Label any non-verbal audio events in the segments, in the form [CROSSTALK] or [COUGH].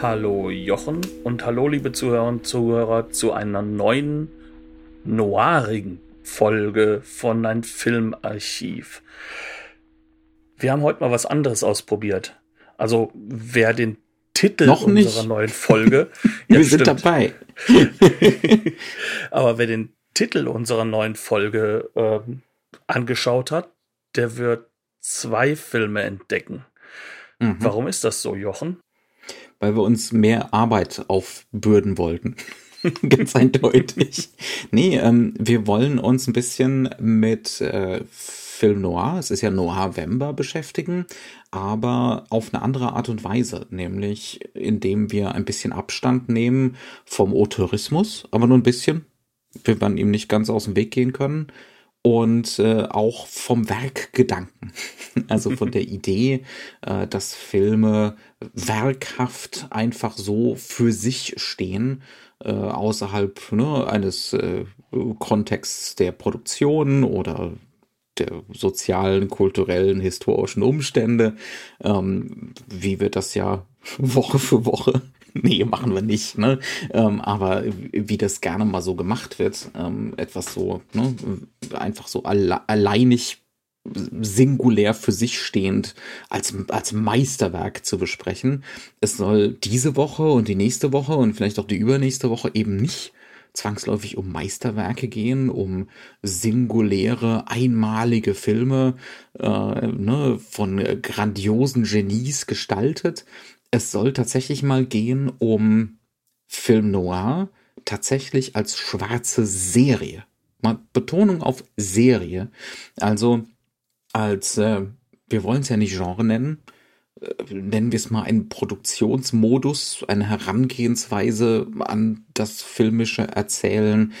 Hallo Jochen und hallo liebe Zuhörer und Zuhörer zu einer neuen noirigen Folge von ein Filmarchiv. Wir haben heute mal was anderes ausprobiert. Also wer den Titel Noch unserer nicht. neuen Folge, [LAUGHS] Wir Ja, sind stimmt. dabei. [LAUGHS] aber wer den Titel unserer neuen Folge ähm, angeschaut hat, der wird zwei Filme entdecken. Mhm. Warum ist das so, Jochen? Weil wir uns mehr Arbeit aufbürden wollten. [LAUGHS] Ganz eindeutig. Nee, ähm, wir wollen uns ein bisschen mit äh, Film Noir, es ist ja Noir-Vember, beschäftigen, aber auf eine andere Art und Weise, nämlich indem wir ein bisschen Abstand nehmen vom Autorismus, aber nur ein bisschen. Wir werden ihm nicht ganz aus dem Weg gehen können. Und äh, auch vom Werkgedanken, [LAUGHS] also von der Idee, äh, dass Filme werkhaft einfach so für sich stehen, äh, außerhalb ne, eines äh, Kontexts der Produktion oder der sozialen, kulturellen, historischen Umstände, ähm, wie wir das ja [LAUGHS] Woche für Woche, [LAUGHS] nee, machen wir nicht, ne? Ähm, aber wie das gerne mal so gemacht wird, ähm, etwas so, ne, einfach so alle, alleinig singulär für sich stehend als, als Meisterwerk zu besprechen. Es soll diese Woche und die nächste Woche und vielleicht auch die übernächste Woche eben nicht zwangsläufig um Meisterwerke gehen, um singuläre, einmalige Filme äh, ne, von grandiosen Genies gestaltet. Es soll tatsächlich mal gehen um Film Noir, tatsächlich als schwarze Serie. Mal Betonung auf Serie. Also als, äh, wir wollen es ja nicht Genre nennen, äh, nennen wir es mal einen Produktionsmodus, eine Herangehensweise an das filmische Erzählen,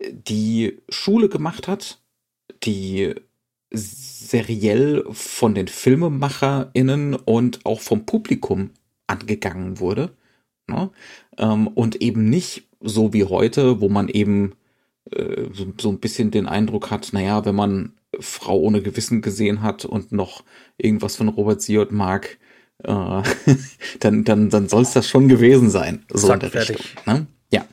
die Schule gemacht hat, die seriell von den FilmemacherInnen und auch vom Publikum angegangen wurde. Ne? Ähm, und eben nicht so wie heute, wo man eben äh, so, so ein bisschen den Eindruck hat, naja, wenn man Frau ohne Gewissen gesehen hat und noch irgendwas von Robert Siot mag, äh, [LAUGHS] dann, dann, dann soll es das schon gewesen sein. So Zack, in der fertig. Richtung. Ne? Ja.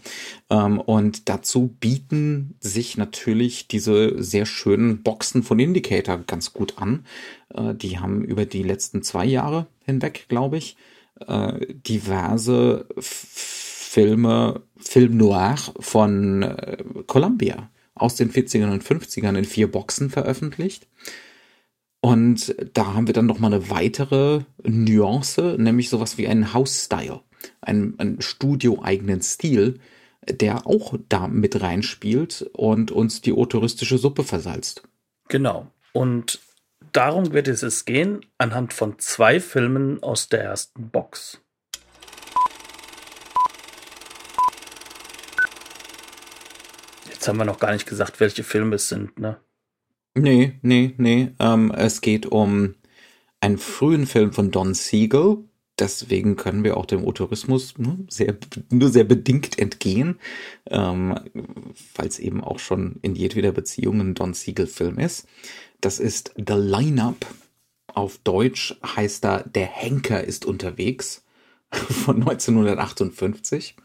Ähm, und dazu bieten sich natürlich diese sehr schönen Boxen von Indicator ganz gut an. Äh, die haben über die letzten zwei Jahre hinweg, glaube ich, äh, diverse Filme, Film Noir von äh, Columbia aus den 40ern und 50ern in vier Boxen veröffentlicht. Und da haben wir dann noch mal eine weitere Nuance, nämlich sowas wie einen House-Style, einen, einen studioeigenen Stil, der auch da mit reinspielt und uns die autoristische Suppe versalzt. Genau. Und darum wird es gehen, anhand von zwei Filmen aus der ersten Box. Jetzt haben wir noch gar nicht gesagt, welche Filme es sind, ne? Nee, nee, nee. Ähm, es geht um einen frühen Film von Don Siegel. Deswegen können wir auch dem Autorismus ne, sehr, nur sehr bedingt entgehen, ähm, weil es eben auch schon in jedweder Beziehung ein Don Siegel-Film ist. Das ist The Lineup. Auf Deutsch heißt da Der Henker ist unterwegs [LAUGHS] von 1958.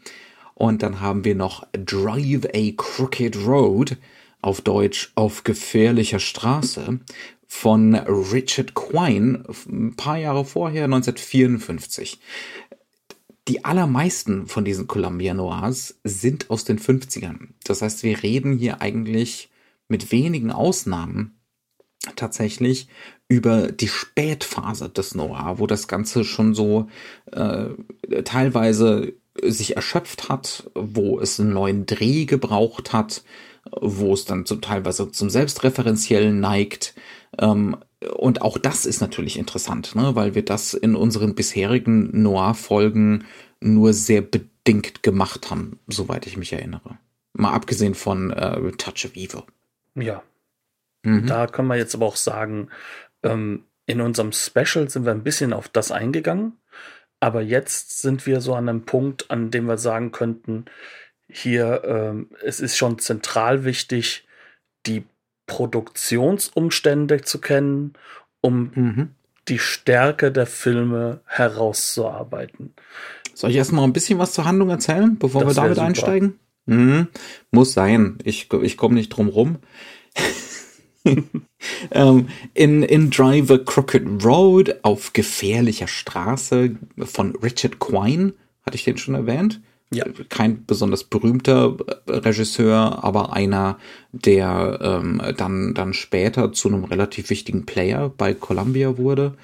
Und dann haben wir noch Drive a Crooked Road, auf Deutsch auf gefährlicher Straße, von Richard Quine, ein paar Jahre vorher, 1954. Die allermeisten von diesen Columbia Noirs sind aus den 50ern. Das heißt, wir reden hier eigentlich mit wenigen Ausnahmen tatsächlich über die Spätphase des Noir, wo das Ganze schon so äh, teilweise sich erschöpft hat, wo es einen neuen Dreh gebraucht hat, wo es dann zum, teilweise zum Selbstreferenziellen neigt. Ähm, und auch das ist natürlich interessant, ne? weil wir das in unseren bisherigen Noir-Folgen nur sehr unbedingt gemacht haben, soweit ich mich erinnere. Mal abgesehen von äh, Touch of Evil. Ja. Mhm. Da können wir jetzt aber auch sagen, ähm, in unserem Special sind wir ein bisschen auf das eingegangen, aber jetzt sind wir so an einem Punkt, an dem wir sagen könnten, hier, ähm, es ist schon zentral wichtig, die Produktionsumstände zu kennen, um mhm. die Stärke der Filme herauszuarbeiten. Soll ich erstmal ein bisschen was zur Handlung erzählen, bevor das wir damit super. einsteigen? Mhm. Muss sein. Ich, ich komme nicht drum rum. [LAUGHS] ähm, in, in Driver Crooked Road auf gefährlicher Straße von Richard Quine, hatte ich den schon erwähnt? Ja. Kein besonders berühmter Regisseur, aber einer, der ähm, dann, dann später zu einem relativ wichtigen Player bei Columbia wurde.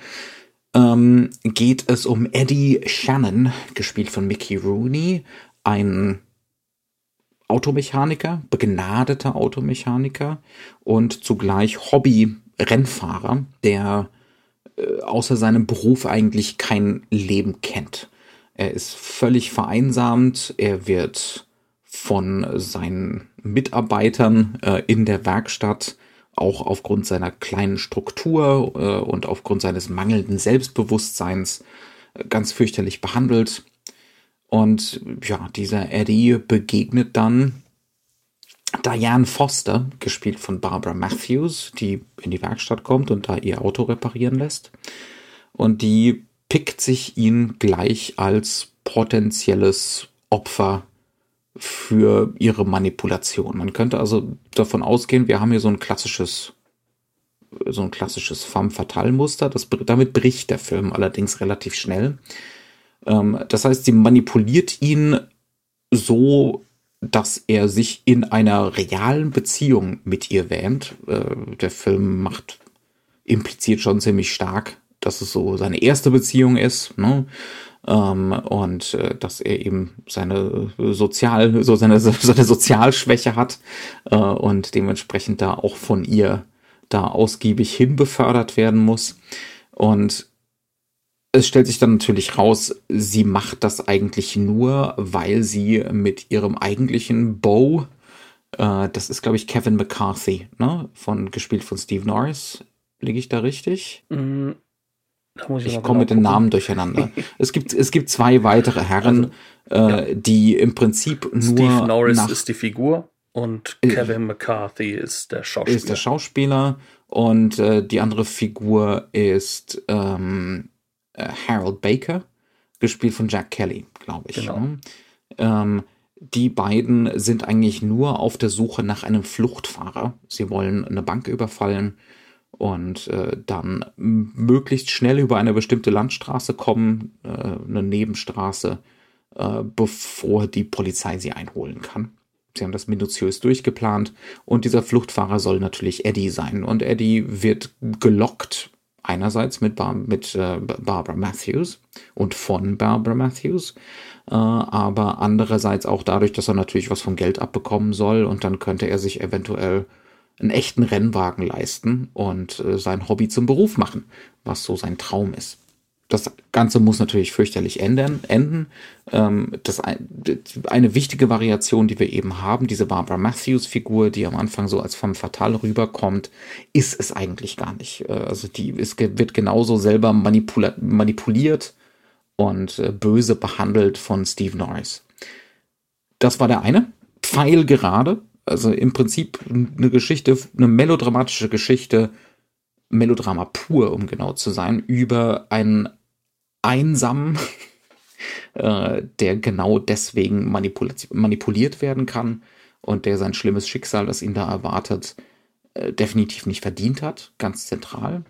Ähm, geht es um Eddie Shannon, gespielt von Mickey Rooney, ein Automechaniker, begnadeter Automechaniker und zugleich Hobby-Rennfahrer, der äh, außer seinem Beruf eigentlich kein Leben kennt. Er ist völlig vereinsamt, er wird von seinen Mitarbeitern äh, in der Werkstatt auch aufgrund seiner kleinen Struktur äh, und aufgrund seines mangelnden Selbstbewusstseins äh, ganz fürchterlich behandelt. Und ja, dieser Eddie begegnet dann Diane Foster, gespielt von Barbara Matthews, die in die Werkstatt kommt und da ihr Auto reparieren lässt. Und die pickt sich ihn gleich als potenzielles Opfer für ihre Manipulation. Man könnte also davon ausgehen, wir haben hier so ein klassisches so ein klassisches femme fatale Muster. Das, damit bricht der Film allerdings relativ schnell. Ähm, das heißt, sie manipuliert ihn so, dass er sich in einer realen Beziehung mit ihr wähnt. Äh, der Film macht impliziert schon ziemlich stark, dass es so seine erste Beziehung ist, ne? Ähm, und äh, dass er eben seine sozial, so seine, [LAUGHS] seine Sozialschwäche hat äh, und dementsprechend da auch von ihr da ausgiebig hinbefördert werden muss. Und es stellt sich dann natürlich raus, sie macht das eigentlich nur, weil sie mit ihrem eigentlichen Beau, äh, das ist glaube ich Kevin McCarthy, ne, von gespielt von Steve Norris, liege ich da richtig? Mm, ich, komme mit den Namen durcheinander. [LAUGHS] es gibt es gibt zwei weitere Herren, also, äh, ja. die im Prinzip nur Steve Norris ist die Figur und äh, Kevin McCarthy ist der Schauspieler. Ist der Schauspieler und äh, die andere Figur ist ähm, äh, Harold Baker, gespielt von Jack Kelly, glaube ich. Genau. Ne? Ähm, die beiden sind eigentlich nur auf der Suche nach einem Fluchtfahrer. Sie wollen eine Bank überfallen und äh, dann möglichst schnell über eine bestimmte Landstraße kommen, äh, eine Nebenstraße, äh, bevor die Polizei sie einholen kann. Sie haben das minutiös durchgeplant. Und dieser Fluchtfahrer soll natürlich Eddie sein. Und Eddie wird gelockt einerseits mit, Bar mit äh, Barbara Matthews und von Barbara Matthews, äh, aber andererseits auch dadurch, dass er natürlich was vom Geld abbekommen soll. Und dann könnte er sich eventuell einen echten Rennwagen leisten und äh, sein Hobby zum Beruf machen, was so sein Traum ist das Ganze muss natürlich fürchterlich ändern, enden. Ähm, das eine wichtige Variation, die wir eben haben, diese Barbara Matthews-Figur, die am Anfang so als femme fatale rüberkommt, ist es eigentlich gar nicht. Äh, also die ist, wird genauso selber manipula manipuliert und äh, böse behandelt von Steve Norris. Das war der eine. Pfeil gerade. Also im Prinzip eine Geschichte, eine melodramatische Geschichte, Melodrama pur, um genau zu sein, über einen einsamen, [LAUGHS] äh, der genau deswegen manipuliert werden kann und der sein schlimmes Schicksal, das ihn da erwartet, äh, definitiv nicht verdient hat, ganz zentral.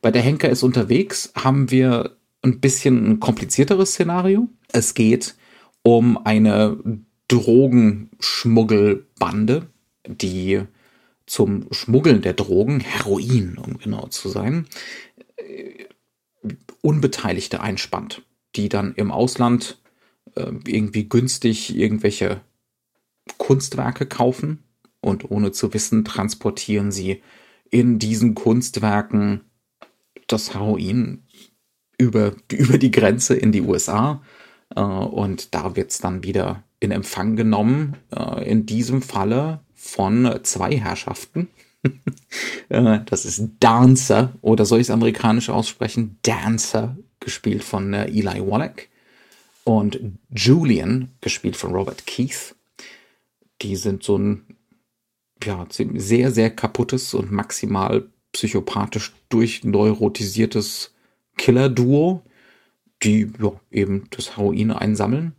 Bei der Henker ist unterwegs, haben wir ein bisschen ein komplizierteres Szenario. Es geht um eine Drogenschmuggelbande, die zum Schmuggeln der Drogen, Heroin, um genau zu sein, Unbeteiligte einspannt, die dann im Ausland äh, irgendwie günstig irgendwelche Kunstwerke kaufen und ohne zu wissen transportieren sie in diesen Kunstwerken das Heroin über, [LAUGHS] über die Grenze in die USA. Äh, Äh, und da wird's dann wieder in Empfang genommen. Äh, in diesem Falle von zwei Herrschaften. [LAUGHS] Äh, das ist Dancer, oder soll ich es amerikanisch aussprechen? Dancer, gespielt von äh, Eli Wallach. Und Julian, gespielt von Robert Keith. Die sind so ein ja, sehr, sehr kaputtes und maximal psychopathisch durchneurotisiertes Killer-Duo, die ja, eben das Heroin einsammeln.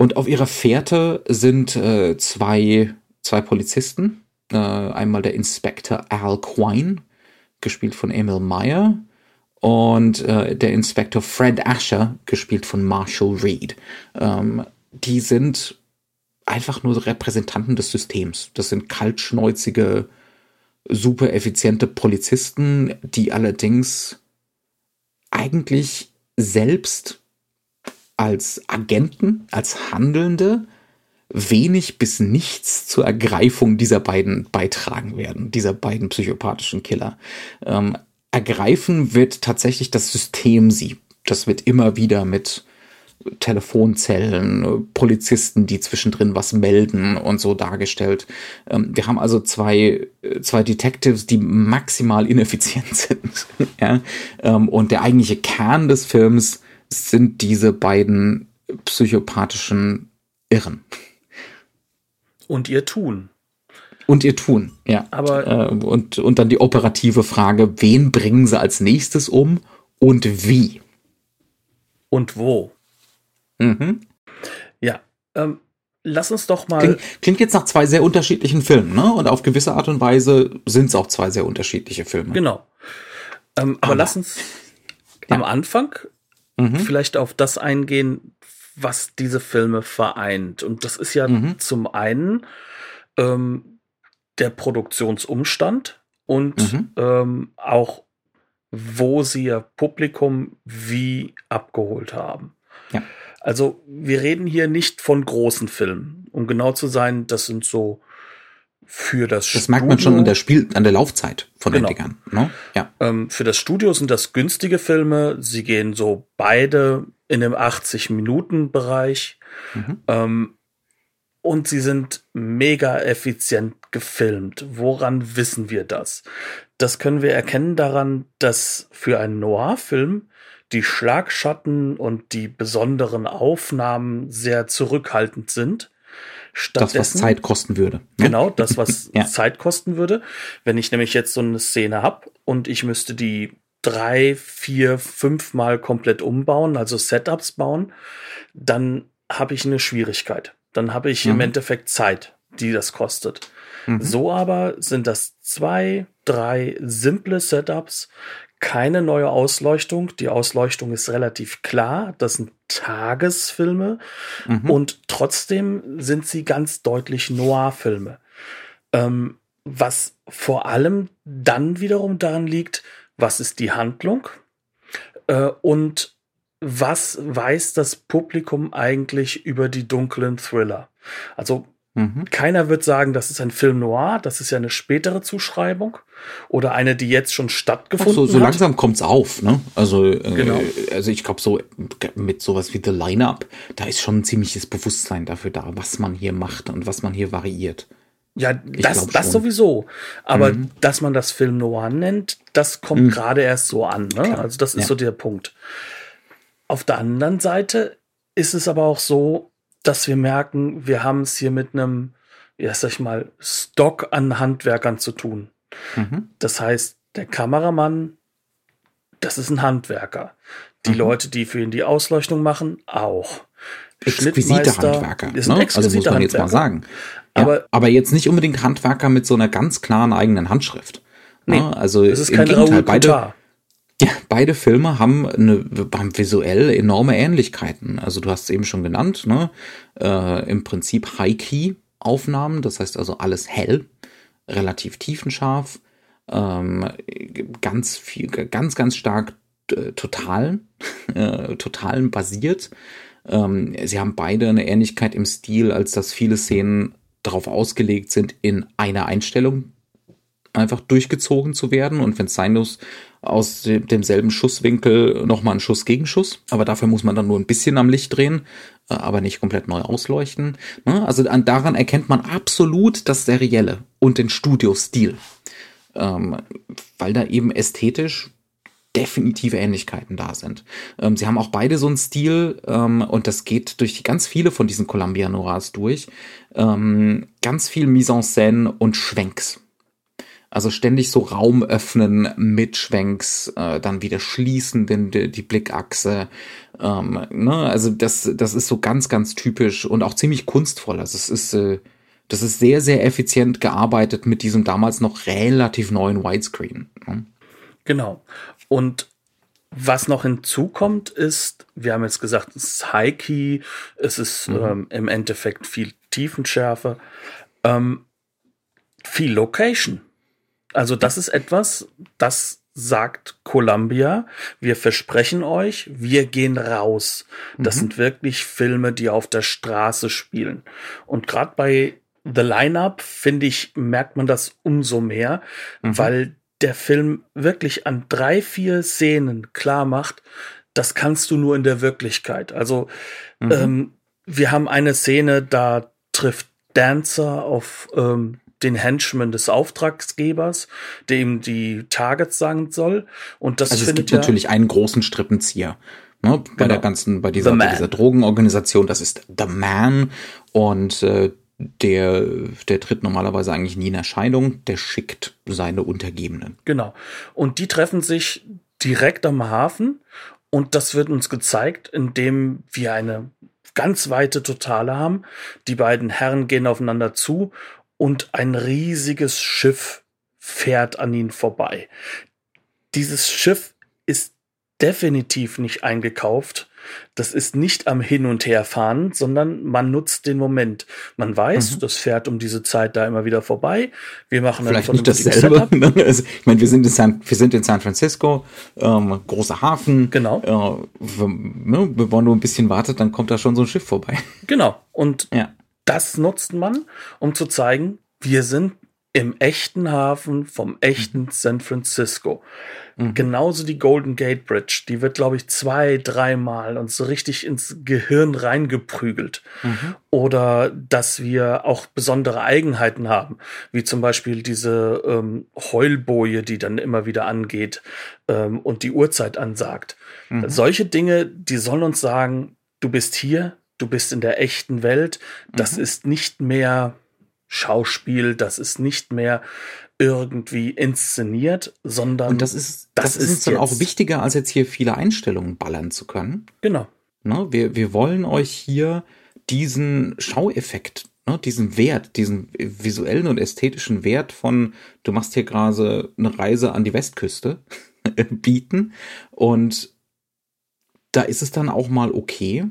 Und auf ihrer Fährte sind äh, zwei, zwei Polizisten. Äh, einmal der Inspektor Al Quine, gespielt von Emil Meyer, und äh, der Inspektor Fred Asher, gespielt von Marshall Reed. Ähm, die sind einfach nur Repräsentanten des Systems. Das sind kaltschnäuzige, super effiziente Polizisten, die allerdings eigentlich selbst als Agenten, als Handelnde wenig bis nichts zur Ergreifung dieser beiden beitragen werden, dieser beiden psychopathischen Killer. Ähm, ergreifen wird tatsächlich das System sie. Das wird immer wieder mit Telefonzellen, Polizisten, die zwischendrin was melden und so dargestellt. Ähm, wir haben also zwei, zwei Detectives, die maximal ineffizient [LAUGHS] sind. ja? Ähm, und der eigentliche Kern des Films sind diese beiden psychopathischen Irren. Und ihr Tun. Und ihr Tun, ja. Aber äh, und, und dann die operative Frage, wen bringen sie als nächstes um und wie? Und wo? Mhm. Ja, ähm, lass uns doch mal. Klingt, klingt, jetzt nach zwei sehr unterschiedlichen Filmen, ne? Und auf gewisse Art und Weise sind es auch zwei sehr unterschiedliche Filme. Genau. Ähm, aber, aber, lass uns ja. am Anfang mhm. vielleicht auf das eingehen, was diese Filme vereint. Und das ist ja mhm. zum einen ähm, der Produktionsumstand und mhm. ähm, auch, wo sie ihr Publikum wie abgeholt haben. Ja. Also wir reden hier nicht von großen Filmen. Um genau zu sein, das sind so für das, das Studio. Das merkt man schon an der Spiel, an der Laufzeit von genau. den Dingern. Ne? Ja. Ähm, für das Studio sind das günstige Filme. Sie gehen so beide in dem 80-Minuten-Bereich. Mhm. Ähm, und sie sind mega effizient gefilmt. Woran wissen wir das? Das können wir erkennen daran, dass für einen Noir-Film die Schlagschatten und die besonderen Aufnahmen sehr zurückhaltend sind. Das, was Zeit kosten würde. Ne? Genau, das, was [LAUGHS] ja. Zeit kosten würde. Wenn ich nämlich jetzt so eine Szene habe und ich müsste die drei, vier, fünf Mal komplett umbauen, also Setups bauen, dann habe ich eine Schwierigkeit. Dann habe ich mhm. im Endeffekt Zeit, die das kostet. Mhm. So aber sind das zwei, drei simple Setups, keine neue Ausleuchtung. Die Ausleuchtung ist relativ klar. Das sind Tagesfilme mhm. und trotzdem sind sie ganz deutlich Noir-Filme. Ähm, was vor allem dann wiederum daran liegt, was ist die Handlung äh, und was weiß das Publikum eigentlich über die dunklen Thriller. Also Mhm. Keiner wird sagen, das ist ein Film noir, das ist ja eine spätere Zuschreibung oder eine, die jetzt schon stattgefunden so, so hat. So langsam kommt's auf, ne? Also, äh, genau. also ich glaube so mit sowas wie The Line-Up, da ist schon ein ziemliches Bewusstsein dafür da, was man hier macht und was man hier variiert. Ja, das, das sowieso. Aber mhm. dass man das Film noir nennt, das kommt mhm. gerade erst so an. Ne? Also das ist ja. so der Punkt. Auf der anderen Seite ist es aber auch so, dass wir merken, wir haben es hier mit einem, ja, sag ich mal, Stock an Handwerkern zu tun. Mhm. Das heißt, der Kameramann, das ist ein Handwerker. Die mhm. Leute, die für ihn die Ausleuchtung machen, auch. Exquisite Handwerker. Ist ne? Also muss man Handwerker. jetzt mal sagen. Ja, aber, aber jetzt nicht unbedingt Handwerker mit so einer ganz klaren eigenen Handschrift. Nee, ne? Also es ist kein Gegenteil, beide, ja, beide Filme haben, eine, haben visuell enorme Ähnlichkeiten. Also du hast es eben schon genannt, ne? Äh, Im Prinzip High-Key-Aufnahmen, das heißt also alles hell, relativ tiefenscharf, ähm, ganz viel, ganz, ganz stark äh, totalen, [LAUGHS] äh, totalen basiert. Ähm, sie haben beide eine Ähnlichkeit im Stil, als dass viele Szenen darauf ausgelegt sind, in einer Einstellung einfach durchgezogen zu werden und wenn es sein muss, aus dem, demselben Schusswinkel nochmal einen Schuss Gegenschuss. Aber dafür muss man dann nur ein bisschen am Licht drehen, äh, aber nicht komplett neu ausleuchten. Ne? Also an, daran erkennt man absolut das Serielle und den Studiostil. Ähm, weil da eben ästhetisch definitive Ähnlichkeiten da sind. Ähm, sie haben auch beide so einen Stil ähm, und das geht durch ganz viele von diesen Columbia Noirs durch. Ähm, ganz viel Mise en Scène und Schwenks. Also ständig so Raum öffnen mit Schwenks, äh, dann wieder schließen, den, die, die Blickachse. Ähm, ne? Also das, das ist so ganz, ganz typisch und auch ziemlich kunstvoll. Also es ist, äh, das ist sehr, sehr effizient gearbeitet mit diesem damals noch relativ neuen Widescreen. Ne? Genau. Und was noch hinzukommt, ist, wir haben jetzt gesagt, es ist High-Key, es ist mhm. ähm, im Endeffekt viel Tiefenschärfe, ähm, viel Location. Also das ist etwas, das sagt Columbia. Wir versprechen euch, wir gehen raus. Das mhm. sind wirklich Filme, die auf der Straße spielen. Und gerade bei The Lineup, finde ich, merkt man das umso mehr, mhm. weil der Film wirklich an drei, vier Szenen klar macht, das kannst du nur in der Wirklichkeit. Also mhm. ähm, wir haben eine Szene, da trifft Dancer auf ähm, den Henchman des Auftragsgebers, der ihm die Targets sagen soll. Und das also es gibt natürlich einen großen Strippenzieher. Ne, bei genau. der ganzen, bei dieser, bei dieser Drogenorganisation, das ist The Man und äh, der, der tritt normalerweise eigentlich nie in Erscheinung, der schickt seine Untergebenen. Genau. Und die treffen sich direkt am Hafen und das wird uns gezeigt, indem wir eine ganz weite Totale haben. Die beiden Herren gehen aufeinander zu und ein riesiges Schiff fährt an ihnen vorbei. Dieses Schiff ist definitiv nicht eingekauft. Das ist nicht am Hin- und Herfahren, sondern man nutzt den Moment. Man weiß, mhm. das fährt um diese Zeit da immer wieder vorbei. Wir machen Vielleicht nicht dasselbe. [LAUGHS] Also, ich meine, wir sind in San, wir sind in San Francisco, ähm, großer Hafen. Genau. Äh, wir, ne, wenn man nur ein bisschen wartet, dann kommt da schon so ein Schiff vorbei. Genau. Und ja das nutzt man, um zu zeigen, wir sind im echten Hafen vom echten mhm. San Francisco. Mhm. Genauso die Golden Gate Bridge, die wird, glaube ich, zwei, dreimal uns so richtig ins Gehirn reingeprügelt. Mhm. Oder dass wir auch besondere Eigenheiten haben, wie zum Beispiel diese ähm, Heulboje, die dann immer wieder angeht ähm, und die Uhrzeit ansagt. Mhm. Solche Dinge, die sollen uns sagen, du bist hier, du bist in der echten Welt. Das mhm. ist nicht mehr Schauspiel, das ist nicht mehr irgendwie inszeniert, sondern und das ist das, das ist uns dann auch wichtiger, als jetzt hier viele Einstellungen ballern zu können. Genau. Ne, wir, wir wollen euch hier diesen Schaueffekt, ne, diesen Wert, diesen visuellen und ästhetischen Wert von, du machst hier gerade eine Reise an die Westküste [LAUGHS] bieten und da ist es dann auch mal okay,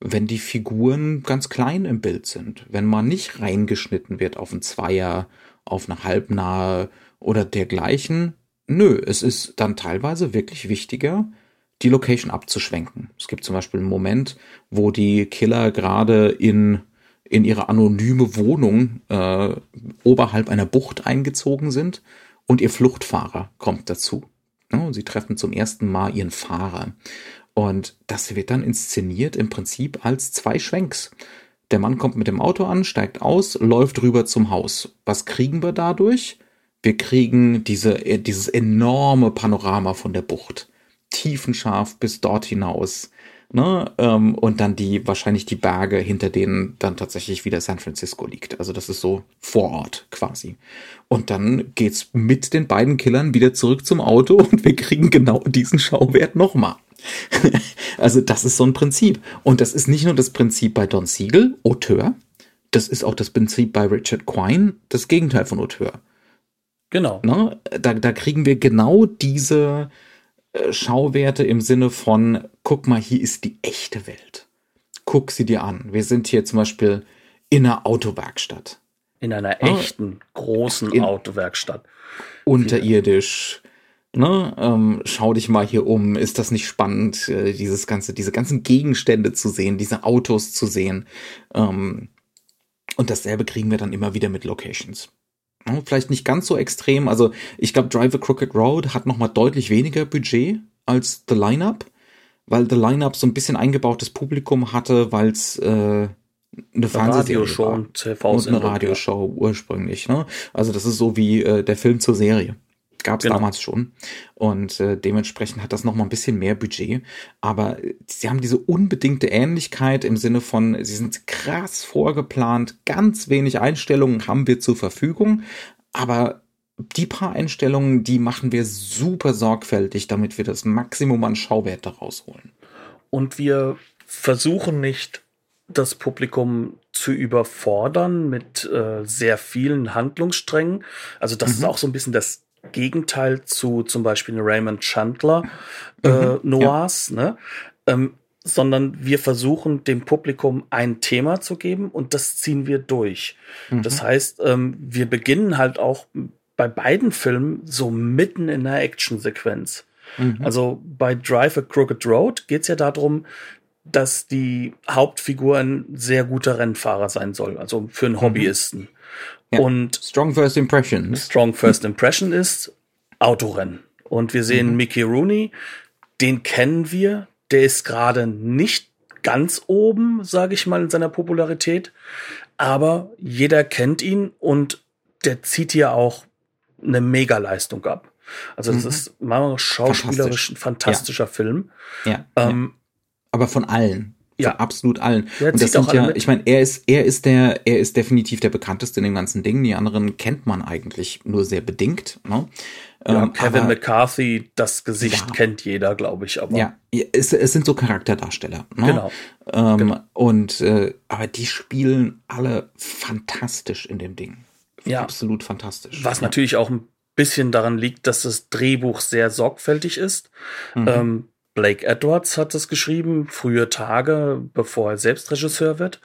wenn die Figuren ganz klein im Bild sind, wenn man nicht reingeschnitten wird auf ein Zweier, auf eine Halbnahe oder dergleichen. Nö, es ist dann teilweise wirklich wichtiger, die Location abzuschwenken. Es gibt zum Beispiel einen Moment, wo die Killer gerade in, in ihre anonyme Wohnung äh, oberhalb einer Bucht eingezogen sind und ihr Fluchtfahrer kommt dazu. Ja, sie treffen zum ersten Mal ihren Fahrer. Und das wird dann inszeniert im Prinzip als zwei Schwenks. Der Mann kommt mit dem Auto an, steigt aus, läuft rüber zum Haus. Was kriegen wir dadurch? Wir kriegen diese, äh, dieses enorme Panorama von der Bucht. Tiefenscharf bis dort hinaus. Ne? Ähm, und dann die, wahrscheinlich die Berge, hinter denen dann tatsächlich wieder San Francisco liegt. Also das ist so vor Ort quasi. Und dann geht's mit den beiden Killern wieder zurück zum Auto [LAUGHS] und wir kriegen genau diesen Schauwert nochmal. [LAUGHS] also das ist so ein Prinzip. Und das ist nicht nur das Prinzip bei Don Siegel, Auteur, das ist auch das Prinzip bei Richard Quine, das Gegenteil von Auteur. Genau. Ne? Da, da kriegen wir genau diese äh, Schauwerte im Sinne von, guck mal, hier ist die echte Welt. Guck sie dir an. Wir sind hier zum Beispiel in einer Autowerkstatt. In einer echten, großen in, Autowerkstatt. Unterirdisch ne, ähm, schau dich mal hier um, ist das nicht spannend, äh, dieses ganze, diese ganzen Gegenstände zu sehen, diese Autos zu sehen. Ähm, und dasselbe kriegen wir dann immer wieder mit Locations. Vielleicht nicht ganz so extrem. Also ich glaube, Drive a Crooked Road hat noch mal deutlich weniger Budget als The Lineup, weil The Lineup so ein bisschen eingebautes Publikum hatte, weil es äh, eine Fernsehshow und eine Radioshow ja. ursprünglich. Ne? Also das ist so wie äh, der Film zur Serie. Gab es genau. damals schon. Und äh, dementsprechend hat das noch mal ein bisschen mehr Budget. Aber sie haben diese unbedingte Ähnlichkeit im Sinne von, sie sind krass vorgeplant, ganz wenig Einstellungen haben wir zur Verfügung. Aber die paar Einstellungen, die machen wir super sorgfältig, damit wir das Maximum an Schauwert daraus holen. Und wir versuchen nicht das Publikum zu überfordern mit äh, sehr vielen Handlungssträngen. Also das mhm. ist auch so ein bisschen das Gegenteil zu zum Beispiel Raymond Chandler äh, mhm, Noirs, ja. ne? Ähm, sondern wir versuchen dem Publikum ein Thema zu geben und das ziehen wir durch. Mhm. Das heißt, ähm, wir beginnen halt auch bei beiden Filmen so mitten in einer Actionsequenz. Mhm. Also bei Drive a Crooked Road geht es ja darum, dass die Hauptfigur ein sehr guter Rennfahrer sein soll, also für einen mhm. Hobbyisten. Ja. Und Strong First Impression. Strong First Impression ist Autorennen. Und wir sehen mhm. Mickey Rooney, den kennen wir, der ist gerade nicht ganz oben, sage ich mal, in seiner Popularität, aber jeder kennt ihn und der zieht hier auch eine Megaleistung ab. Also das mhm. ist mal schauspielerisch ein fantastischer ja. Film. Ja. Ähm, aber von allen. Ja, von absolut allen. Ja, und das sind ja, ich meine, er ist, er ist der, er ist definitiv der bekannteste in dem ganzen Ding. Die anderen kennt man eigentlich nur sehr bedingt. Ne? Ja, ähm, Kevin aber, McCarthy, das Gesicht ja, kennt jeder, glaube ich. Aber ja, es, es sind so Charakterdarsteller. Ne? Genau. Ähm, genau. Und äh, aber die spielen alle fantastisch in dem Ding. Ja, absolut fantastisch. Was natürlich auch ein bisschen daran liegt, dass das Drehbuch sehr sorgfältig ist. Mhm. Ähm, Blake Edwards hat es geschrieben, frühe Tage, bevor er selbst Regisseur wird.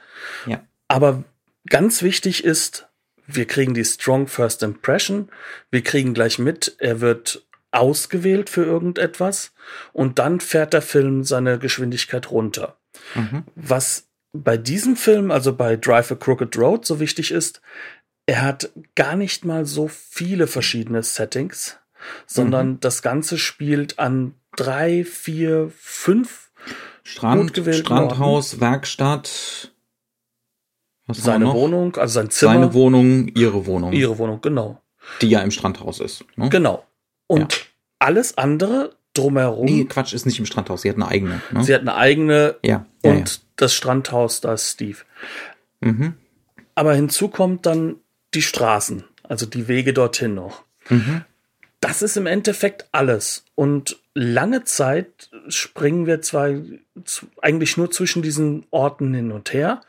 Ja. Aber ganz wichtig ist, wir kriegen die Strong First Impression. Wir kriegen gleich mit, er wird ausgewählt für irgendetwas und dann fährt der Film seine Geschwindigkeit runter. Mhm. Was bei diesem Film, also bei Drive a Crooked Road, so wichtig ist, er hat gar nicht mal so viele verschiedene Settings, sondern mhm. das Ganze spielt an drei, vier, fünf Strand, Strandhaus, Orten. Werkstatt. Was seine Wohnung, also sein Zimmer. Seine Wohnung, ihre Wohnung. Ihre Wohnung, genau. Die ja im Strandhaus ist. Ne? Genau. Und ja. alles andere drumherum. Nee, Quatsch, ist nicht im Strandhaus. Sie hat eine eigene. Ne? Sie hat eine eigene. Ja. ja und ja. das Strandhaus, da ist Steve. Mhm. Aber hinzu kommt dann die Straßen, also die Wege dorthin noch. Mhm. Das ist im Endeffekt alles. Und lange Zeit springen wir zwar eigentlich nur zwischen diesen Orten hin und her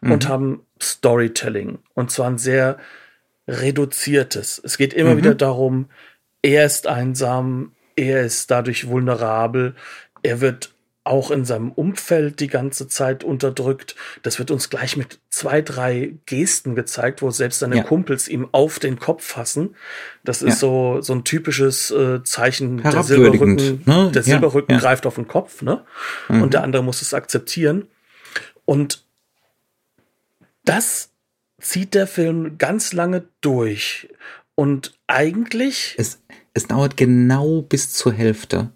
mhm. und haben Storytelling. Und zwar ein sehr reduziertes. Es geht immer mhm. wieder darum, er ist einsam, er ist dadurch vulnerabel, er wird auch in seinem Umfeld die ganze Zeit unterdrückt. Das wird uns gleich mit zwei, drei Gesten gezeigt, wo selbst seine ja. Kumpels ihm auf den Kopf fassen. Das ist ja. so, so ein typisches äh, Zeichen, der Silberrücken, ne? der Silberrücken ja. greift auf den Kopf, ne? Mhm. Und der andere muss es akzeptieren. Und das zieht der Film ganz lange durch. Und eigentlich. Es, es dauert genau bis zur Hälfte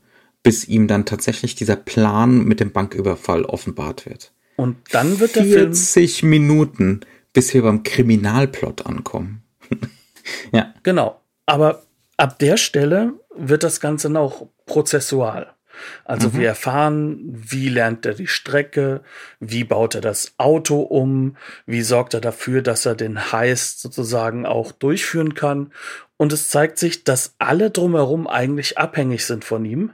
bis ihm dann tatsächlich dieser Plan mit dem Banküberfall offenbart wird. Und dann wird der 40 Film Minuten, bis wir beim Kriminalplot ankommen. [LAUGHS] ja. Genau. Aber ab der Stelle wird das Ganze noch prozessual. Also mhm. wir erfahren, wie lernt er die Strecke, wie baut er das Auto um, wie sorgt er dafür, dass er den Heist sozusagen auch durchführen kann. Und es zeigt sich, dass alle drumherum eigentlich abhängig sind von ihm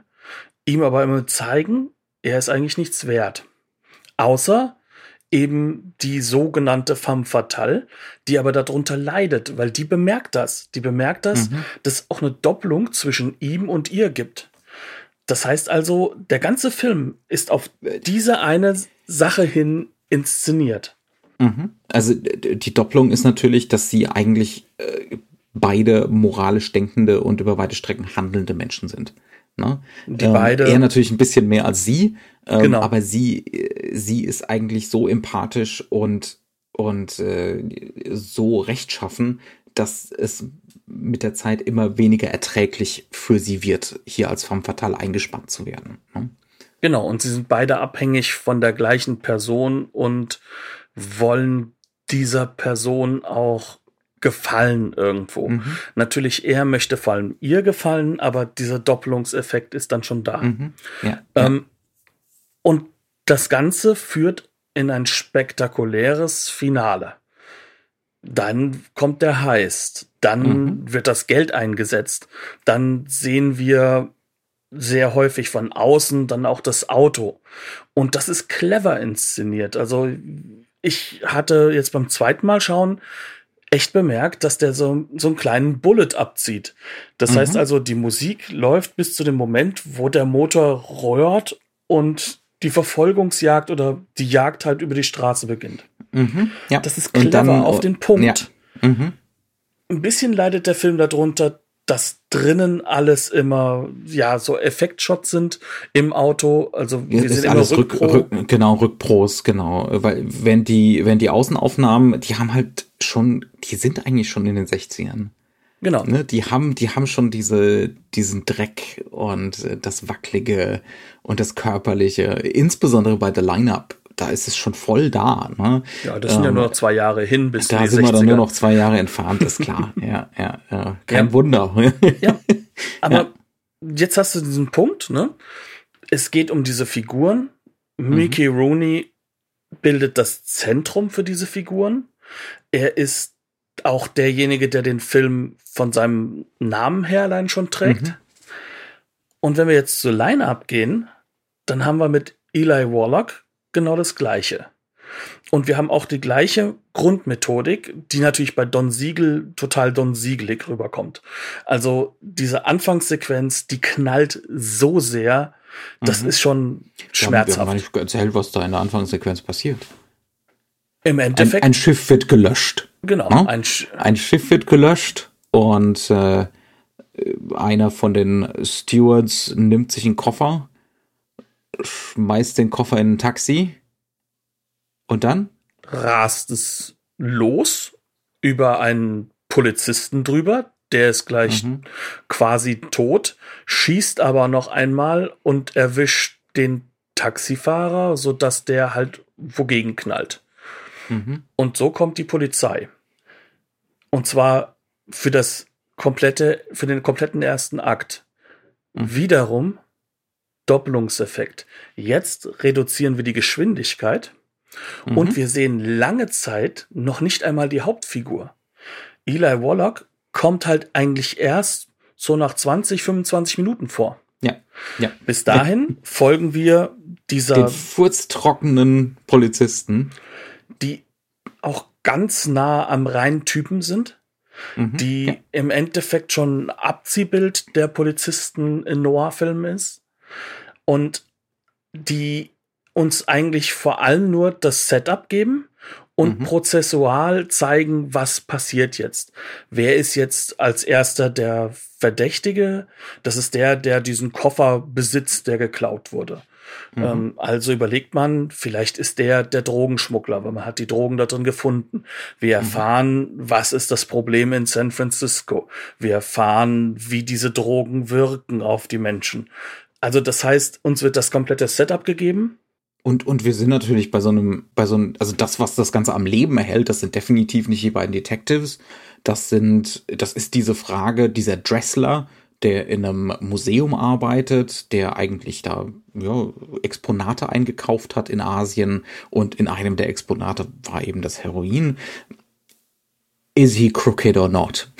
ihm aber immer zeigen, er ist eigentlich nichts wert. Außer eben die sogenannte femme fatale, die aber darunter leidet, weil die bemerkt das. Die bemerkt das, mhm. dass es auch eine Doppelung zwischen ihm und ihr gibt. Das heißt also, der ganze Film ist auf diese eine Sache hin inszeniert. Mhm. Also die Doppelung ist natürlich, dass sie eigentlich äh, beide moralisch denkende und über weite Strecken handelnde Menschen sind. Ne? Die ähm, beide. Er natürlich ein bisschen mehr als sie, ähm, genau. aber sie, sie ist eigentlich so empathisch und, und äh, so rechtschaffen, dass es mit der Zeit immer weniger erträglich für sie wird, hier als femme fatale eingespannt zu werden. Ne? Genau, und sie sind beide abhängig von der gleichen Person und wollen dieser Person auch gefallen irgendwo. Mhm. Natürlich, er möchte vor allem ihr gefallen, aber dieser Doppelungseffekt ist dann schon da. Mhm. Ja, ähm. Und das Ganze führt in ein spektakuläres Finale. Dann kommt der Heist, dann mhm. wird das Geld eingesetzt, dann sehen wir sehr häufig von außen dann auch das Auto. Und das ist clever inszeniert. Also ich hatte jetzt beim zweiten Mal schauen echt bemerkt, dass der so, so einen kleinen Bullet abzieht. Das mhm. heißt also, die Musik läuft bis zu dem Moment, wo der Motor röhrt und die Verfolgungsjagd oder die Jagd halt über die Straße beginnt. Mhm. Ja. Das ist clever dann, auf den Punkt. Ja. Mhm. Ein bisschen leidet der Film darunter, dass drinnen alles immer ja so Effektshots sind im Auto, also wir sind immer alles Rückpro. Rück, rück, genau Rückpros, genau, weil wenn die wenn die Außenaufnahmen, die haben halt schon, die sind eigentlich schon in den 60ern. Genau. Ne, die haben die haben schon diese diesen Dreck und das wackelige und das körperliche, insbesondere bei der Lineup da ist es schon voll da. Ne? Ja, das sind ähm, ja nur noch zwei Jahre hin bis Da sind 60er. wir dann nur noch zwei Jahre entfernt, ist klar. [LAUGHS] ja, ja, ja, kein ja. Wunder. ja, [LAUGHS] aber ja. jetzt hast du diesen Punkt, ne? Es geht um diese Figuren. Mhm. Mickey Rooney bildet das Zentrum für diese Figuren. Er ist auch derjenige, der den Film von seinem Namen her allein schon trägt. Mhm. Und wenn wir jetzt zur Line-Up gehen, dann haben wir mit Eli Warlock genau das Gleiche. Und wir haben auch die gleiche Grundmethodik, die natürlich bei Don Siegel total Don Siegelig rüberkommt. Also diese Anfangssequenz, die knallt so sehr, das mhm. ist schon schmerzhaft. Wir haben gar nicht erzählt, was da in der Anfangssequenz passiert. Im Endeffekt. Ein, ein Schiff wird gelöscht. Genau. Ja? Ein, Sch ein, Schiff wird gelöscht und äh, einer von den Stewards nimmt sich einen Koffer schmeißt den Koffer in ein Taxi und dann rast es los über einen Polizisten drüber, der ist gleich mhm. quasi tot, schießt aber noch einmal und erwischt den Taxifahrer, so dass der halt wogegen knallt. Mhm. Und so kommt die Polizei. Und zwar für das komplette, für den kompletten ersten Akt. Mhm. Wiederum Doppelungseffekt. Jetzt reduzieren wir die Geschwindigkeit mhm. und wir sehen lange Zeit noch nicht einmal die Hauptfigur. Eli Warlock kommt halt eigentlich erst so nach 20, 25 Minuten vor. Ja, ja. Bis dahin folgen wir dieser den furztrockenen Polizisten, die auch ganz nah am reinen Typen sind, mhm, die ja. im Endeffekt schon Abziehbild der Polizisten in Noir-Filmen ist und die uns eigentlich vor allem nur das Setup geben und mhm. prozessual zeigen, was passiert jetzt. Wer ist jetzt als erster der Verdächtige? Das ist der, der diesen Koffer besitzt, der geklaut wurde. Mhm. Ähm, also überlegt man, vielleicht ist der der Drogenschmuggler, weil man hat die Drogen da drin gefunden. Wir mhm. erfahren, mhm. was ist das Problem in San Francisco. Wir erfahren, wie diese Drogen wirken auf die Menschen. Also das heißt, uns wird das komplette Setup gegeben. Und, und wir sind natürlich bei so einem, bei so einem, also das, was das Ganze am Leben erhält, das sind definitiv nicht die beiden Detectives. Das sind, das ist diese Frage, dieser Dressler, der in einem Museum arbeitet, der eigentlich da ja, Exponate eingekauft hat in Asien und in einem der Exponate war eben das Heroin. Is he crooked or not?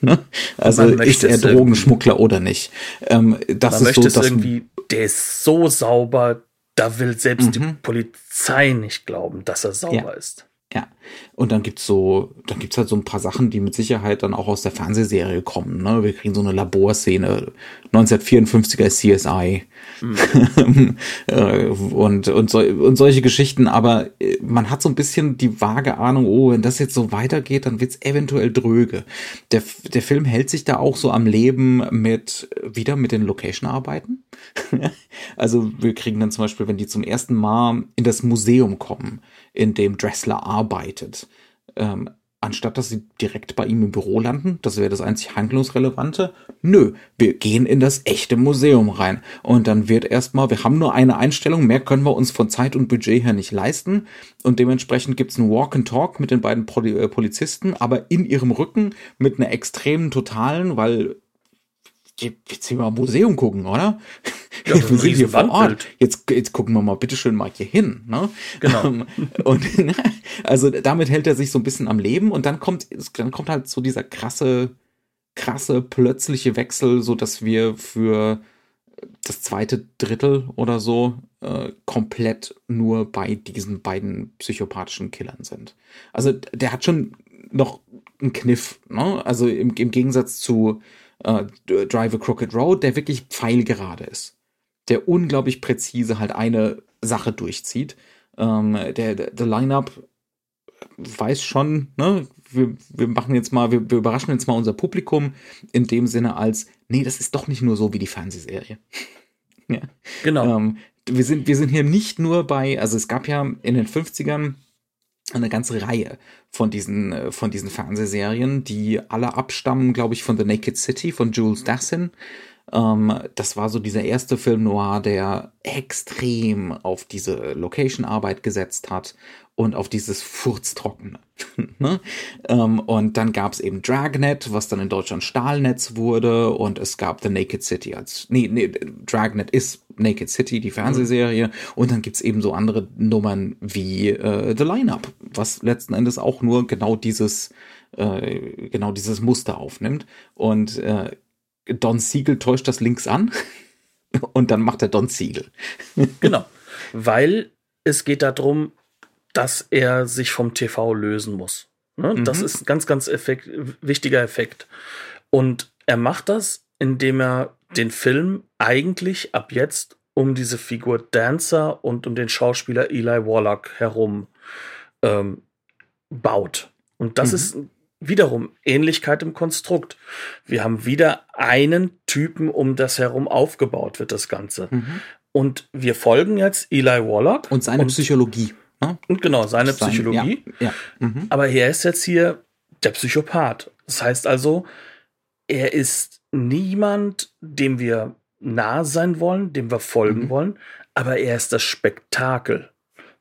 Ne? [LAUGHS] Also ist er Drogenschmuggler oder nicht? Ähm, das man ist möchte so, es irgendwie, der ist so sauber, da will selbst mhm. die Polizei nicht glauben, dass er sauber ja. ist. Ja. Und dann gibt's so, dann gibt's halt so ein paar Sachen, die mit Sicherheit dann auch aus der Fernsehserie kommen. Ne? Wir kriegen so eine Laborszene, 1954er CSI mhm. [LAUGHS] und, und, so, und solche Geschichten. Aber äh, man hat so ein bisschen die vage Ahnung, oh, wenn das jetzt so weitergeht, dann wird's eventuell dröge. Der, der Film hält sich da auch so am Leben mit, wieder mit den Location-Arbeiten. [LAUGHS] also wir kriegen dann zum Beispiel, wenn die zum ersten Mal in das Museum kommen, in dem Dressler arbeitet, ähm, anstatt dass sie direkt bei ihm im Büro landen, das wäre das einzig handlungsrelevante, nö, wir gehen in das echte Museum rein. Und dann wird erstmal, wir haben nur eine Einstellung, mehr können wir uns von Zeit und Budget her nicht leisten. Und dementsprechend gibt's ein Walk and Talk mit den beiden äh, Polizisten, aber in ihrem Rücken mit einer extremen totalen, weil jetzt hier mal Museum gucken, oder? Ja, [LAUGHS] wir sind hier vor Ort. Jetzt, jetzt gucken wir mal bitteschön mal hier hin. Ne? Genau. [LAUGHS] Und also damit hält er sich so ein bisschen am Leben und dann kommt, dann kommt halt so dieser krasse, krasse, plötzliche Wechsel, so dass wir für das zweite Drittel oder so äh, komplett nur bei diesen beiden psychopathischen Killern sind. Also der hat schon noch einen Kniff, ne? Also im, im Gegensatz zu äh, Drive a Crooked Road, der wirklich pfeilgerade ist. Der unglaublich präzise halt eine Sache durchzieht. Ähm, der, der, der Line-Up weiß schon, ne, wir, wir machen jetzt mal, wir, wir überraschen jetzt mal unser Publikum in dem Sinne als, nee, das ist doch nicht nur so wie die Fernsehserie. [LAUGHS] ja. Genau. Ähm, wir sind, wir sind hier nicht nur bei, also es gab ja in den 50ern eine ganze Reihe von diesen, äh, von diesen Fernsehserien, die alle abstammen, glaube ich, von The Naked City von Jules Dassin. Ähm, das war so dieser erste Film noir, der extrem auf diese Location-Arbeit gesetzt hat und auf dieses Furztrockene. [LAUGHS] ne? ähm, und dann gab es eben Dragnet, was dann in Deutschland Stahlnetz wurde und es gab The Naked City als, nee, nee, Dragnet ist Naked City, die Fernsehserie und dann gibt's eben so andere Nummern wie äh, The Lineup, was letzten Endes auch nur genau dieses, äh, genau dieses Muster aufnimmt und äh, Don Siegel täuscht das links an [LAUGHS] und dann macht er Don Siegel. [LAUGHS] genau, weil es geht darum, dass er sich vom TV lösen muss. Ne? Mhm. Das ist ein ganz, ganz effekt, wichtiger Effekt. Und er macht das, indem er den Film eigentlich ab jetzt um diese Figur Dancer und um den Schauspieler Eli Warlock herum ähm, baut. Und das mhm. ist wiederum Ähnlichkeit im Konstrukt. Wir haben wieder einen Typen, um das herum aufgebaut wird, das Ganze. Mhm. Und wir folgen jetzt Eli Warlock. Und seine und Psychologie. Ne? Und genau, seine Sein, Psychologie. Ja, ja. Mhm. Aber er ist jetzt hier der Psychopath. Das heißt also, er ist niemand, dem wir nah sein wollen, dem wir folgen mhm. wollen, aber er ist das Spektakel.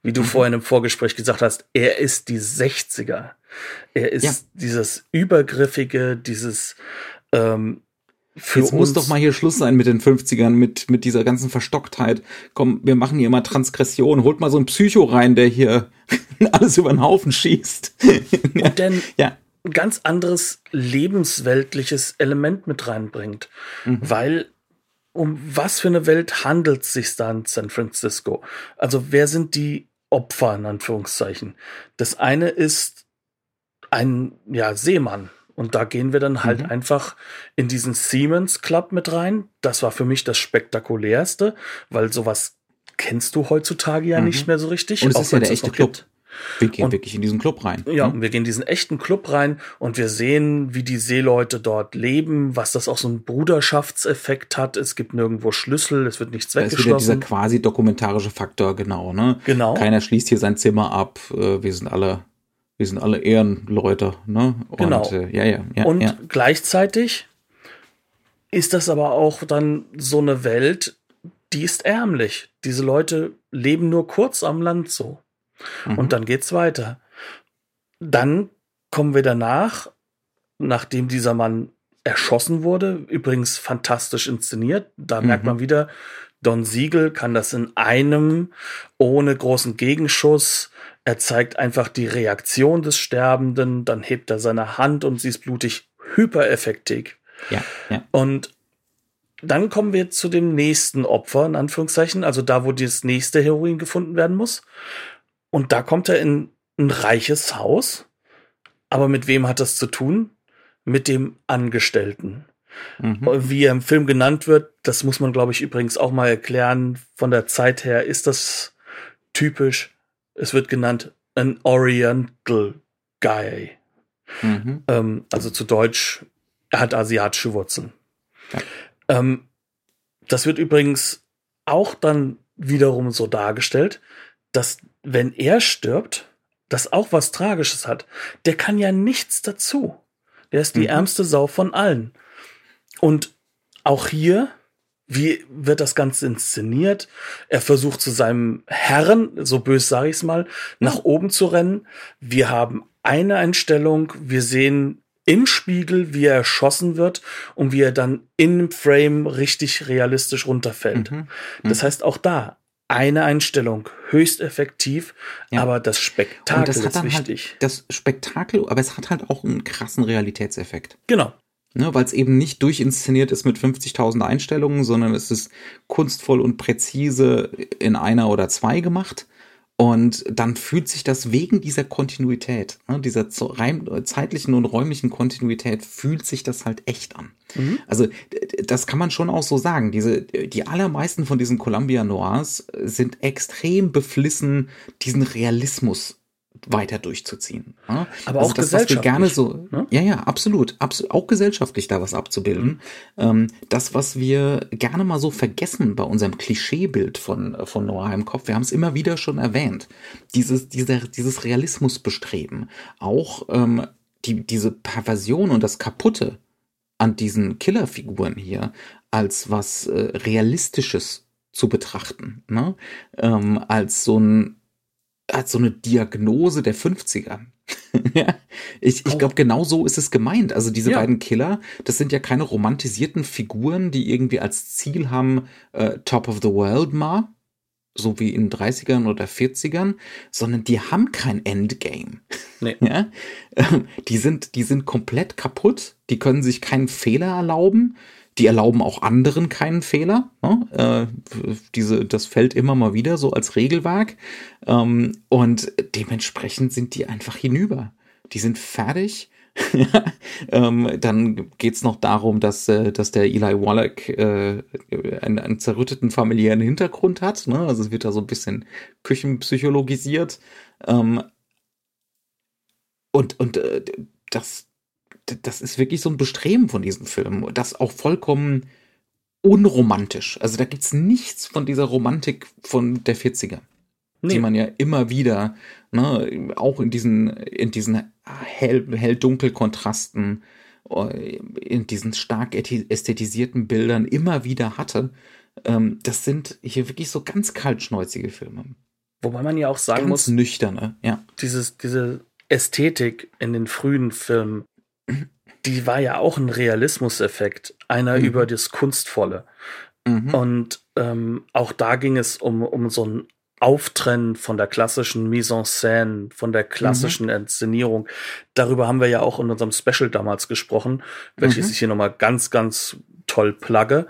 Wie du mhm. vorhin im Vorgespräch gesagt hast, er ist die 60er. Er ist ja. dieses Übergriffige, dieses ähm, für Jetzt muss doch mal hier Schluss sein mit den 50ern, mit, mit dieser ganzen Verstocktheit. Komm, wir machen hier mal Transgression. Holt mal so ein Psycho rein, der hier [LAUGHS] alles über den Haufen schießt. [LAUGHS] Und dann ja. ein ganz anderes lebensweltliches Element mit reinbringt. Mhm. Weil um was für eine Welt handelt es sich da in San Francisco? Also wer sind die Opfer in Anführungszeichen? Das eine ist ein ja, Seemann, und da gehen wir dann halt mhm. einfach in diesen Siemens Club mit rein. Das war für mich das spektakulärste, weil sowas kennst du heutzutage ja mhm. nicht mehr so richtig. Und es ist ja der echte Club. Gibt. Wir gehen und, wirklich in diesen Club rein. Ja, mhm. wir gehen in diesen echten Club rein und wir sehen, wie die Seeleute dort leben, was das auch so einen Bruderschaftseffekt hat. Es gibt nirgendwo Schlüssel, es wird nichts da weggeschlossen. Das ist wieder dieser quasi dokumentarische Faktor, genau, ne? Genau. Keiner schließt hier sein Zimmer ab, äh, wir sind alle wir sind alle Ehrenleute, ne? Und, genau. Äh, ja, ja, ja. Und ja. gleichzeitig ist das aber auch dann so eine Welt, die ist ärmlich. Diese Leute leben nur kurz am Land so. Mhm. Und dann geht's weiter. Dann kommen wir danach, nachdem dieser Mann erschossen wurde, übrigens fantastisch inszeniert. Da mhm. merkt man wieder, Don Siegel kann das in einem ohne großen Gegenschuss er zeigt einfach die Reaktion des Sterbenden, dann hebt er seine Hand und sie ist blutig hypereffektiv. Ja, ja. Und dann kommen wir zu dem nächsten Opfer, in Anführungszeichen, also da, wo das nächste Heroin gefunden werden muss. Und da kommt er in ein reiches Haus. Aber mit wem hat das zu tun? Mit dem Angestellten. Mhm. Wie er im Film genannt wird, das muss man, glaube ich, übrigens auch mal erklären. Von der Zeit her ist das typisch es wird genannt an Oriental Guy. Mhm. Ähm, also zu Deutsch, er hat asiatische Wurzeln. Ja. Ähm, das wird übrigens auch dann wiederum so dargestellt, dass wenn er stirbt, das auch was Tragisches hat, der kann ja nichts dazu. Der ist die Mhm. ärmste Sau von allen. Und auch hier, wie wird das Ganze inszeniert? Er versucht zu seinem Herren, so bös sage ich es mal, nach oben zu rennen. Wir haben eine Einstellung, wir sehen im Spiegel, wie er erschossen wird und wie er dann im Frame richtig realistisch runterfällt. Mhm. Das heißt auch da eine Einstellung, höchst effektiv, Ja. aber das Und Spektakel das ist dann wichtig. halt das Spektakel, aber es hat halt auch einen krassen Realitätseffekt. Genau. Ne, weil es eben nicht durchinszeniert ist mit 50.000 Einstellungen, sondern es ist kunstvoll und präzise in einer oder zwei gemacht. Und dann fühlt sich das wegen dieser Kontinuität, ne, dieser reim- zeitlichen und räumlichen Kontinuität, fühlt sich das halt echt an. Mhm. Also das kann man schon auch so sagen. Diese, die allermeisten von diesen Columbia Noirs sind extrem beflissen, diesen Realismus weiter durchzuziehen. ne? Aber also auch das, was wir gerne so, ne? ja, ja, absolut, absolut, auch gesellschaftlich da was abzubilden. Ähm, das, was wir gerne mal so vergessen bei unserem Klischeebild von, von Noir im Kopf, wir haben es immer wieder schon erwähnt, dieses, dieser, dieses Realismusbestreben, auch ähm, die, diese Perversion und das Kaputte an diesen Killerfiguren hier als was äh, Realistisches zu betrachten, ne? ähm, als so ein als so eine Diagnose der 50er. [LAUGHS] Ja, ich ich Auch- glaube, genau so ist es gemeint. Also diese Ja. beiden Killer, das sind ja keine romantisierten Figuren, die irgendwie als Ziel haben, äh, Top of the World mal, so wie in den 30ern oder 40ern, sondern die haben kein Endgame. Nee. [LAUGHS] Ja? Ähm, Die sind, die sind komplett kaputt, die können sich keinen Fehler erlauben, die erlauben auch anderen keinen Fehler. Ne? Äh, diese, das fällt immer mal wieder so als Regelwerk. Ähm, und dementsprechend sind die einfach hinüber. Die sind fertig. [LAUGHS] Ähm, dann geht's noch darum, dass, äh, dass der Eli Wallach äh, einen, einen zerrütteten familiären Hintergrund hat. Ne? Also es wird da so ein bisschen küchenpsychologisiert. Ähm, und und äh, das, das ist wirklich so ein Bestreben von diesem Film. Das auch vollkommen unromantisch. Also da gibt's nichts von dieser Romantik von der 40er die Nee. man ja immer wieder, ne, auch in diesen, in diesen hell, hell-dunkel Kontrasten, äh, in diesen stark ästhetisierten Bildern immer wieder hatte. Ähm, das sind hier wirklich so ganz kaltschnäuzige Filme. Wobei man ja auch sagen Ganz muss, nüchterne, ja. dieses, diese Ästhetik in den frühen Filmen, die war ja auch ein Realismuseffekt, einer Mhm. über das Kunstvolle. Mhm. Und ähm, auch da ging es um, um so ein Auftrennen von der klassischen Mise en scène, von der klassischen Inszenierung. Darüber haben wir ja auch in unserem Special damals gesprochen, welches Mhm. ich hier nochmal ganz, ganz toll plugge.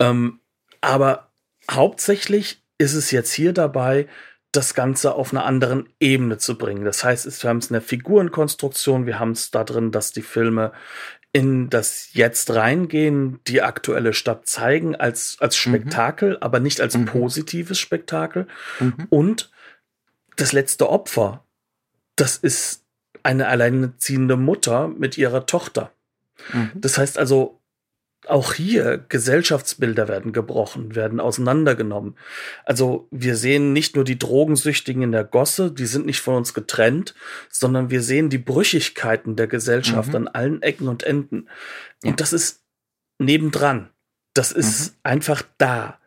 Ähm, aber hauptsächlich ist es jetzt hier dabei, das Ganze auf einer anderen Ebene zu bringen. Das heißt, es- wir haben es in der Figurenkonstruktion, wir haben es da drin, dass die Filme in das Jetzt reingehen, die aktuelle Stadt zeigen als, als Spektakel, aber nicht als Mhm. positives Spektakel. Mhm. Und das letzte Opfer, das ist eine alleinerziehende Mutter mit ihrer Tochter. Mhm. Das heißt also, auch hier Gesellschaftsbilder werden gebrochen, werden auseinandergenommen. Also wir sehen nicht nur die Drogensüchtigen in der Gosse, die sind nicht von uns getrennt, sondern wir sehen die Brüchigkeiten der Gesellschaft Mhm. an allen Ecken und Enden. Ja. Und das ist nebendran. Das ist Mhm. einfach da.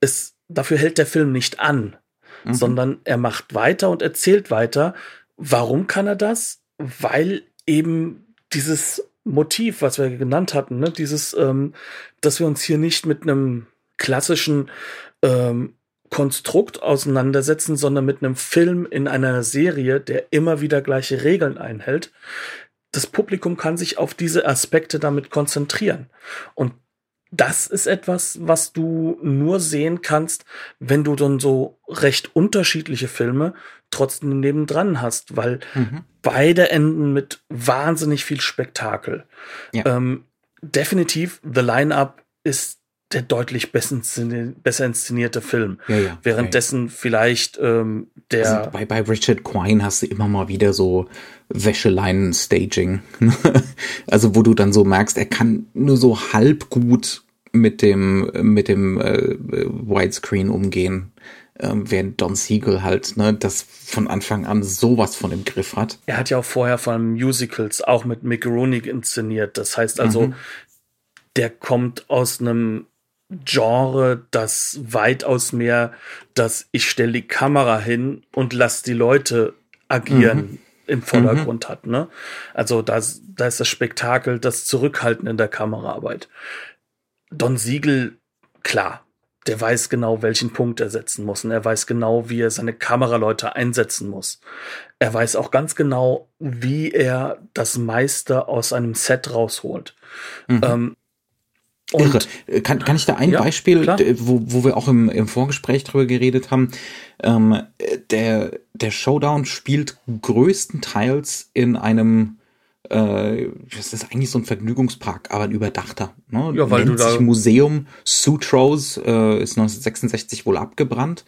Es, dafür hält der Film nicht an, Mhm. sondern er macht weiter und erzählt weiter. Warum kann er das? Weil eben dieses Motiv, was wir genannt hatten, ne, dieses, ähm, dass wir uns hier nicht mit einem klassischen ähm, Konstrukt auseinandersetzen, sondern mit einem Film in einer Serie, der immer wieder gleiche Regeln einhält. Das Publikum kann sich auf diese Aspekte damit konzentrieren. Und das ist etwas, was du nur sehen kannst, wenn du dann so recht unterschiedliche Filme trotzdem nebendran hast, weil Mhm. beide enden mit wahnsinnig viel Spektakel. Ja. Ähm, definitiv, The Line-Up ist der deutlich besser, inszeni besser inszenierte Film. Ja, ja. Währenddessen vielleicht ähm, der. Also bei, bei Richard Quine hast du immer mal wieder so Wäscheleinen-Staging. [LAUGHS] also wo du dann so merkst, er kann nur so halb gut mit dem, mit dem äh, Widescreen umgehen. ähm, während Don Siegel halt, ne, das von Anfang an sowas von im Griff hat. Er hat ja auch vorher vor allem Musicals auch mit Mick Rooney inszeniert. Das heißt also, mhm. der kommt aus einem Genre, das weitaus mehr, dass ich stelle die Kamera hin und lass die Leute agieren. Mhm im Vordergrund mhm. hat. Ne? Also da, da ist das Spektakel, das Zurückhalten in der Kameraarbeit. Don Siegel, klar, der weiß genau, welchen Punkt er setzen muss. Und er weiß genau, wie er seine Kameraleute einsetzen muss. Er weiß auch ganz genau, wie er das meiste aus einem Set rausholt. Mhm. Ähm, und, Irre. Kann, kann ich da ein ja, Beispiel, klar. wo, wo wir auch im, im Vorgespräch drüber geredet haben? Ähm, der, der Showdown spielt größtenteils in einem äh, das ist eigentlich so ein Vergnügungspark, aber ein überdachter. Ne? Ja, weil Nennt du da Museum Sutros, äh, ist 1966 wohl abgebrannt.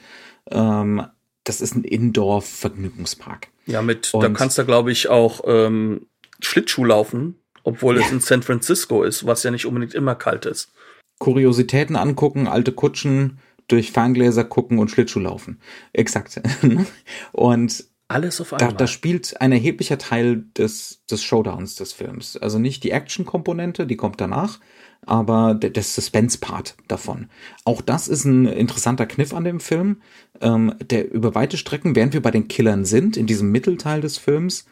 Ähm, das ist ein Indoor-Vergnügungspark. Ja, mit, Und da kannst du, glaube ich, auch ähm, Schlittschuh laufen, obwohl ja. es in San Francisco ist, was ja nicht unbedingt immer kalt ist. Kuriositäten angucken, alte Kutschen, durch Ferngläser gucken und Schlittschuh laufen. Exakt. [LAUGHS] und alles auf einmal. Da, da spielt ein erheblicher Teil des, des Showdowns des Films. Also nicht die Action-Komponente, die kommt danach, aber der, der Suspense-Part davon. Auch das ist ein interessanter Kniff an dem Film, ähm, der über weite Strecken, während wir bei den Killern sind, in diesem Mittelteil des Films,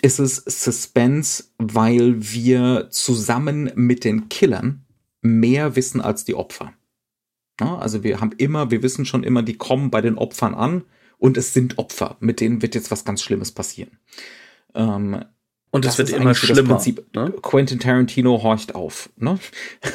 ist es Suspense, weil wir zusammen mit den Killern mehr wissen als die Opfer. Ja, also wir haben immer, wir wissen schon immer, die kommen bei den Opfern an und es sind Opfer, mit denen wird jetzt was ganz Schlimmes passieren. Ähm, und es wird immer schlimmer. Prinzip, ne? Quentin Tarantino horcht auf. Ne?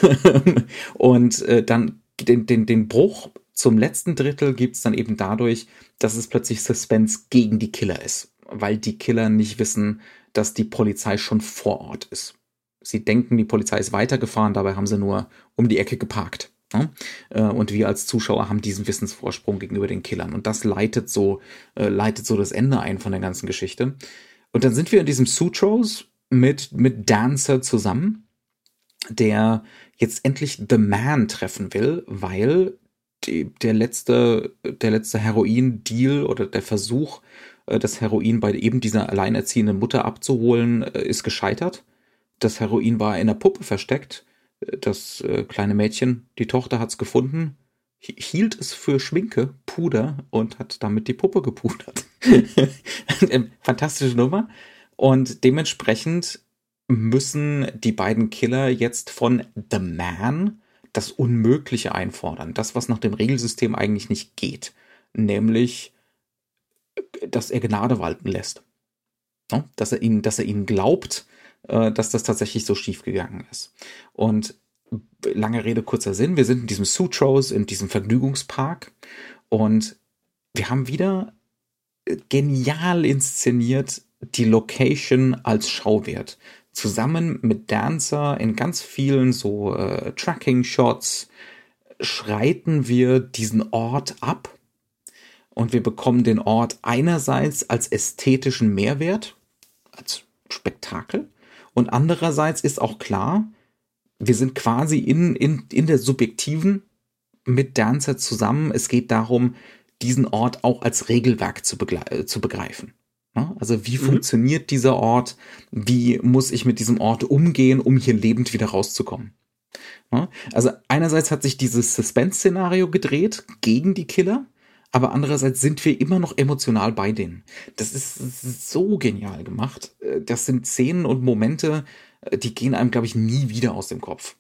[LAUGHS] und äh, dann den, den, den Bruch zum letzten Drittel gibt's dann eben dadurch, dass es plötzlich Suspense gegen die Killer ist. Weil die Killer nicht wissen, dass die Polizei schon vor Ort ist. Sie denken, die Polizei ist weitergefahren, dabei haben sie nur um die Ecke geparkt. Ne? Äh, und wir als Zuschauer haben diesen Wissensvorsprung gegenüber den Killern. Und das leitet so, äh, leitet so das Ende ein von der ganzen Geschichte. Und dann sind wir in diesem Sutros mit, mit Dancer zusammen, der jetzt endlich The Man treffen will, weil die, der letzte, der letzte Heroin-Deal oder der Versuch, das Heroin bei eben dieser alleinerziehenden Mutter abzuholen, ist gescheitert. Das Heroin war in der Puppe versteckt das äh, kleine Mädchen, die Tochter hat's gefunden, hielt es für Schminke, Puder und hat damit die Puppe gepudert. [LAUGHS] Fantastische Nummer. Und dementsprechend müssen die beiden Killer jetzt von The Man das Unmögliche einfordern. Das, was nach dem Regelsystem eigentlich nicht geht. Nämlich, dass er Gnade walten lässt. Dass er ihnen, dass er ihnen glaubt, äh, dass das tatsächlich so schief gegangen ist. Und lange Rede, kurzer Sinn, wir sind in diesem Sutros, in diesem Vergnügungspark und wir haben wieder genial inszeniert die Location als Schauwert. Zusammen mit Dancer in ganz vielen so äh, Tracking-Shots schreiten wir diesen Ort ab und wir bekommen den Ort einerseits als ästhetischen Mehrwert, als Spektakel und andererseits ist auch klar, wir sind quasi in, in, in der subjektiven mit Dancer zusammen. Es geht darum, diesen Ort auch als Regelwerk zu, zu begreifen. Also wie mhm. funktioniert dieser Ort? Wie muss ich mit diesem Ort umgehen, um hier lebend wieder rauszukommen? Also einerseits hat sich dieses Suspense-Szenario gedreht gegen die Killer, aber andererseits sind wir immer noch emotional bei denen. Das ist so genial gemacht. Äh, das sind Szenen und Momente, äh, die gehen einem, glaube ich, nie wieder aus dem Kopf.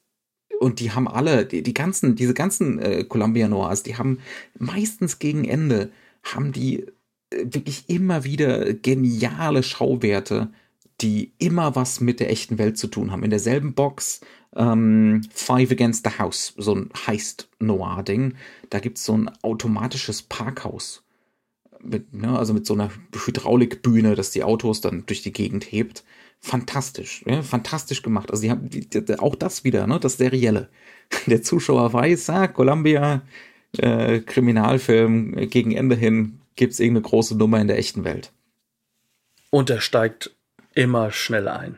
Und die haben alle, die, die ganzen, diese ganzen äh, Columbia Noirs, die haben meistens gegen Ende, haben die äh, wirklich immer wieder geniale Schauwerte, die immer was mit der echten Welt zu tun haben. In derselben Box ähm, Five Against the House, so ein Heist-Noir-Ding. Da gibt's so ein automatisches Parkhaus. Mit, ne, also mit so einer Hydraulikbühne, dass die Autos dann durch die Gegend hebt. Fantastisch, ja, fantastisch gemacht. Also die haben die, die, auch das wieder, ne, das Serielle. [LAUGHS] Der Zuschauer weiß, ah, Columbia, äh, Kriminalfilm, gegen Ende hin gibt's irgendeine große Nummer in der echten Welt. Und er steigt immer schnell ein.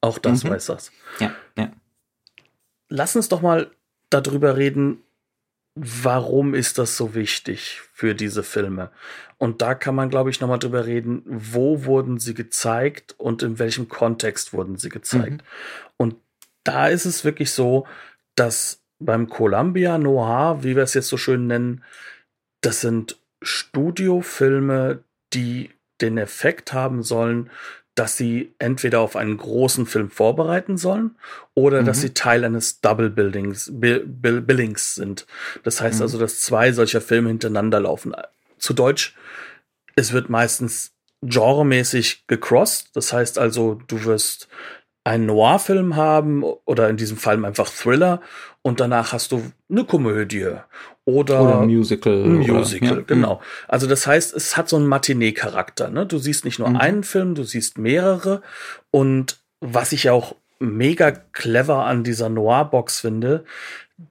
Auch das mhm. weiß das. Ja lass uns doch mal darüber reden, warum ist das so wichtig für diese Filme? Und da kann man, glaube ich, nochmal drüber reden, wo wurden sie gezeigt und in welchem Kontext wurden sie gezeigt. Mhm. Und da ist es wirklich so, dass beim Columbia Noir, wie wir es jetzt so schön nennen, das sind Studiofilme, die den Effekt haben sollen, dass sie entweder auf einen großen Film vorbereiten sollen oder mhm. dass sie Teil eines Double Buildings, Bill, Bill, Billings sind. Das heißt mhm. also, dass zwei solcher Filme hintereinander laufen. Zu Deutsch, es wird meistens genremäßig gecrossed. Das heißt also, du wirst einen Noir-Film haben oder in diesem Fall einfach Thriller und danach hast du eine Komödie oder, oder Musical. Musical, oder, ja. genau. Also das heißt, es hat so einen Matinee-Charakter. Ne? Du siehst nicht nur mhm. einen Film, du siehst mehrere. Und was ich auch mega clever an dieser Noir-Box finde,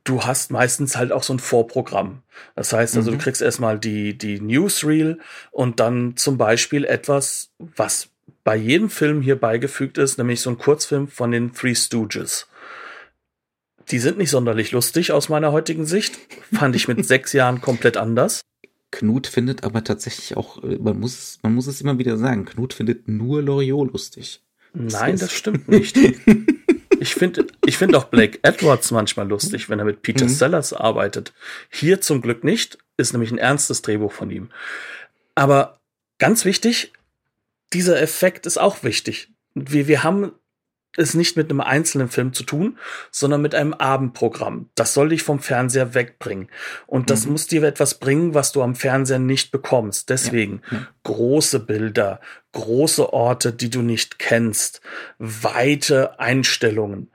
du hast meistens halt auch so ein Vorprogramm. Das heißt also, mhm. du kriegst erstmal die, die Newsreel und dann zum Beispiel etwas, was bei jedem Film hier beigefügt ist, nämlich so ein Kurzfilm von den Three Stooges. Die sind nicht sonderlich lustig aus meiner heutigen Sicht. Fand ich mit [LAUGHS] sechs Jahren komplett anders. Knut findet aber tatsächlich auch, man muss, man muss es immer wieder sagen, Knut findet nur Loriot lustig. Nein, das stimmt nicht. [LAUGHS] Ich finde ich finde auch Blake Edwards manchmal lustig, wenn er mit Peter mhm. Sellers arbeitet. Hier zum Glück nicht, ist nämlich ein ernstes Drehbuch von ihm. Aber ganz wichtig, dieser Effekt ist auch wichtig. Wir, wir haben es nicht mit einem einzelnen Film zu tun, sondern mit einem Abendprogramm. Das soll dich vom Fernseher wegbringen. Und das mhm. muss dir etwas bringen, was du am Fernseher nicht bekommst. Deswegen ja. Ja. große Bilder, große Orte, die du nicht kennst, weite Einstellungen.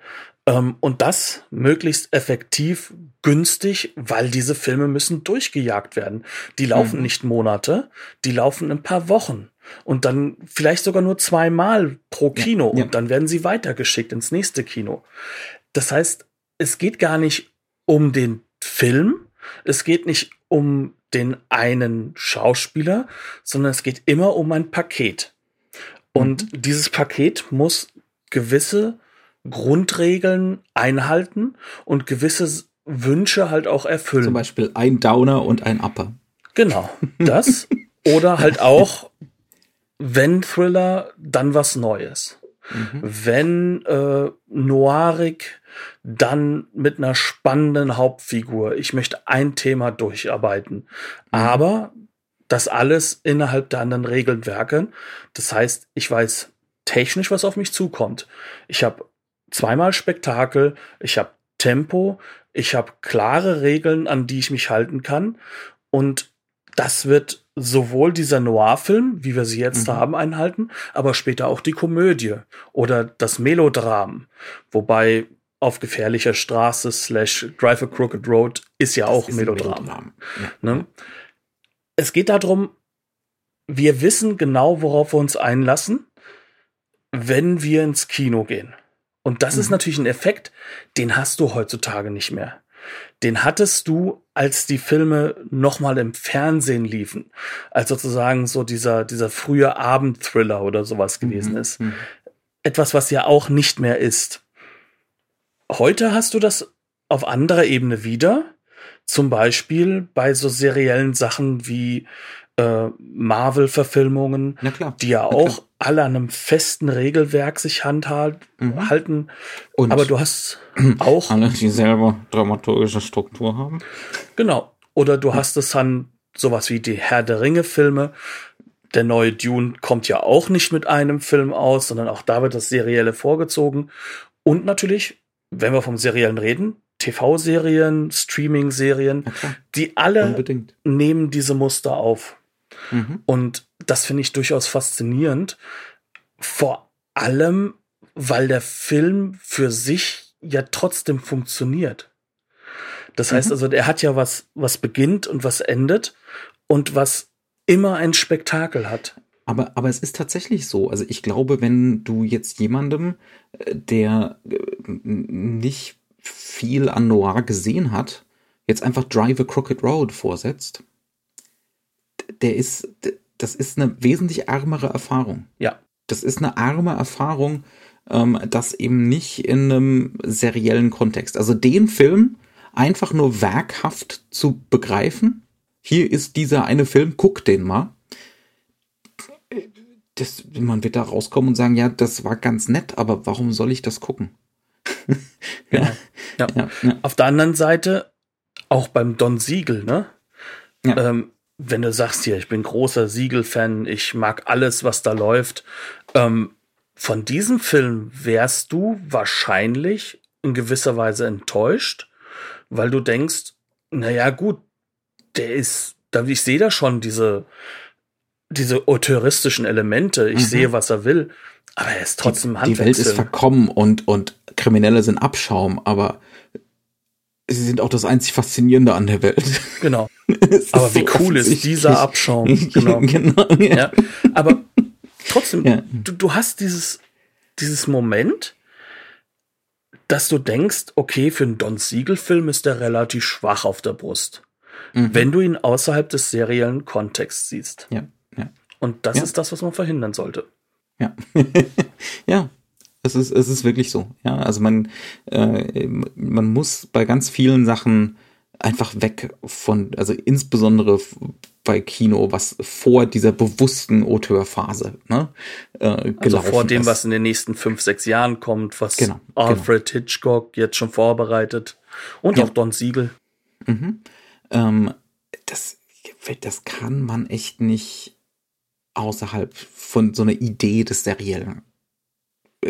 Ähm, und das möglichst effektiv, günstig, weil diese Filme müssen durchgejagt werden. Die laufen mhm. nicht Monate, die laufen ein paar Wochen und dann vielleicht sogar nur zweimal pro Kino ja, ja. und dann werden sie weitergeschickt ins nächste Kino. Das heißt, es geht gar nicht um den Film, es geht nicht um den einen Schauspieler, sondern es geht immer um ein Paket. Und mhm. dieses Paket muss gewisse Grundregeln einhalten und gewisse Wünsche halt auch erfüllen. Zum Beispiel ein Downer und ein Upper. Genau, das. [LAUGHS] Oder halt auch wenn Thriller, dann was Neues. Mhm. Wenn äh, noirig, dann mit einer spannenden Hauptfigur. Ich möchte ein Thema durcharbeiten. Mhm. Aber das alles innerhalb der anderen Regelwerke. Das heißt, ich weiß technisch, was auf mich zukommt. Ich habe zweimal Spektakel, ich habe Tempo, ich habe klare Regeln, an die ich mich halten kann. Und das wird sowohl dieser Noir-Film, wie wir sie jetzt mhm. haben, einhalten, aber später auch die Komödie oder das Melodram. Wobei auf gefährlicher Straße slash Drive a Crooked Road ist ja das auch ist Melodram. Melodram. Ja. Ne? Es geht darum, wir wissen genau, worauf wir uns einlassen, wenn wir ins Kino gehen. Und das mhm. ist natürlich ein Effekt, den hast du heutzutage nicht mehr den hattest du, als die Filme nochmal im Fernsehen liefen, als sozusagen so dieser, dieser frühe Abendthriller oder sowas mhm, gewesen mhm. ist. Etwas, was ja auch nicht mehr ist. Heute hast du das auf anderer Ebene wieder. Zum Beispiel bei so seriellen Sachen wie äh, Marvel-Verfilmungen, die ja auch alle an einem festen Regelwerk sich handhalten. Mhm. Und Aber du hast [CLEARS THROAT] auch. Alle, die selber dramaturgische Struktur haben. Genau. Oder du hast es an sowas wie die Herr der Ringe-Filme. Der neue Dune kommt ja auch nicht mit einem Film aus, sondern auch da wird das Serielle vorgezogen. Und natürlich, wenn wir vom Seriellen reden, TV-Serien, Streaming-Serien, okay. die alle Unbedingt. nehmen diese Muster auf. Mhm. Und das finde ich durchaus faszinierend. Vor allem, weil der Film für sich ja trotzdem funktioniert. Das heißt mhm. also, er hat ja was, was beginnt und was endet und was immer ein Spektakel hat. Aber, aber es ist tatsächlich so. Also ich glaube, wenn du jetzt jemandem, äh, der äh, nicht viel an Noir gesehen hat, jetzt einfach Drive a Crooked Road vorsetzt, der ist, das ist eine wesentlich ärmere Erfahrung. Ja. Das ist eine arme Erfahrung, ähm, das eben nicht in einem seriellen Kontext. Also den Film einfach nur werkhaft zu begreifen. Hier ist dieser eine Film, guck den mal. Das, man wird da rauskommen und sagen, ja, das war ganz nett, aber warum soll ich das gucken? ja. [LAUGHS] Ja. ja. ja. Auf der anderen Seite, auch beim Don Siegel, ne? Ja. Ähm, wenn du sagst hier, ich bin großer Siegel-Fan, ich mag alles, was da läuft, ähm, von diesem Film wärst du wahrscheinlich in gewisser Weise enttäuscht, weil du denkst, naja, gut, der ist, ich sehe da schon diese, diese auteuristischen Elemente, ich mhm. sehe, was er will, aber er ist trotzdem die, die Welt ist verkommen und, und Kriminelle sind Abschaum, aber sie sind auch das einzig Faszinierende an der Welt. Genau. [LAUGHS] aber wie cool ist dieser Abschaum? [LAUGHS] Genau. genau ja. ja. Aber trotzdem, ja. du, du hast dieses, dieses Moment, dass du denkst, okay, für einen Don Siegel-Film ist der relativ schwach auf der Brust. Mhm. Wenn du ihn außerhalb des seriellen Kontexts siehst. Ja. ja. Und das ist das, was man verhindern sollte. Ja. [LAUGHS] ja. Es ist, es ist wirklich so. Ja, also man, äh, man muss bei ganz vielen Sachen einfach weg von, also insbesondere bei Kino, was vor dieser bewussten Auteurphase ne, äh, also vor dem, ist. was in den nächsten fünf, sechs Jahren kommt, was genau, Alfred genau. Hitchcock jetzt schon vorbereitet und ja. auch Don Siegel. Mhm. Ähm, das, das kann man echt nicht außerhalb von so einer Idee des Seriellen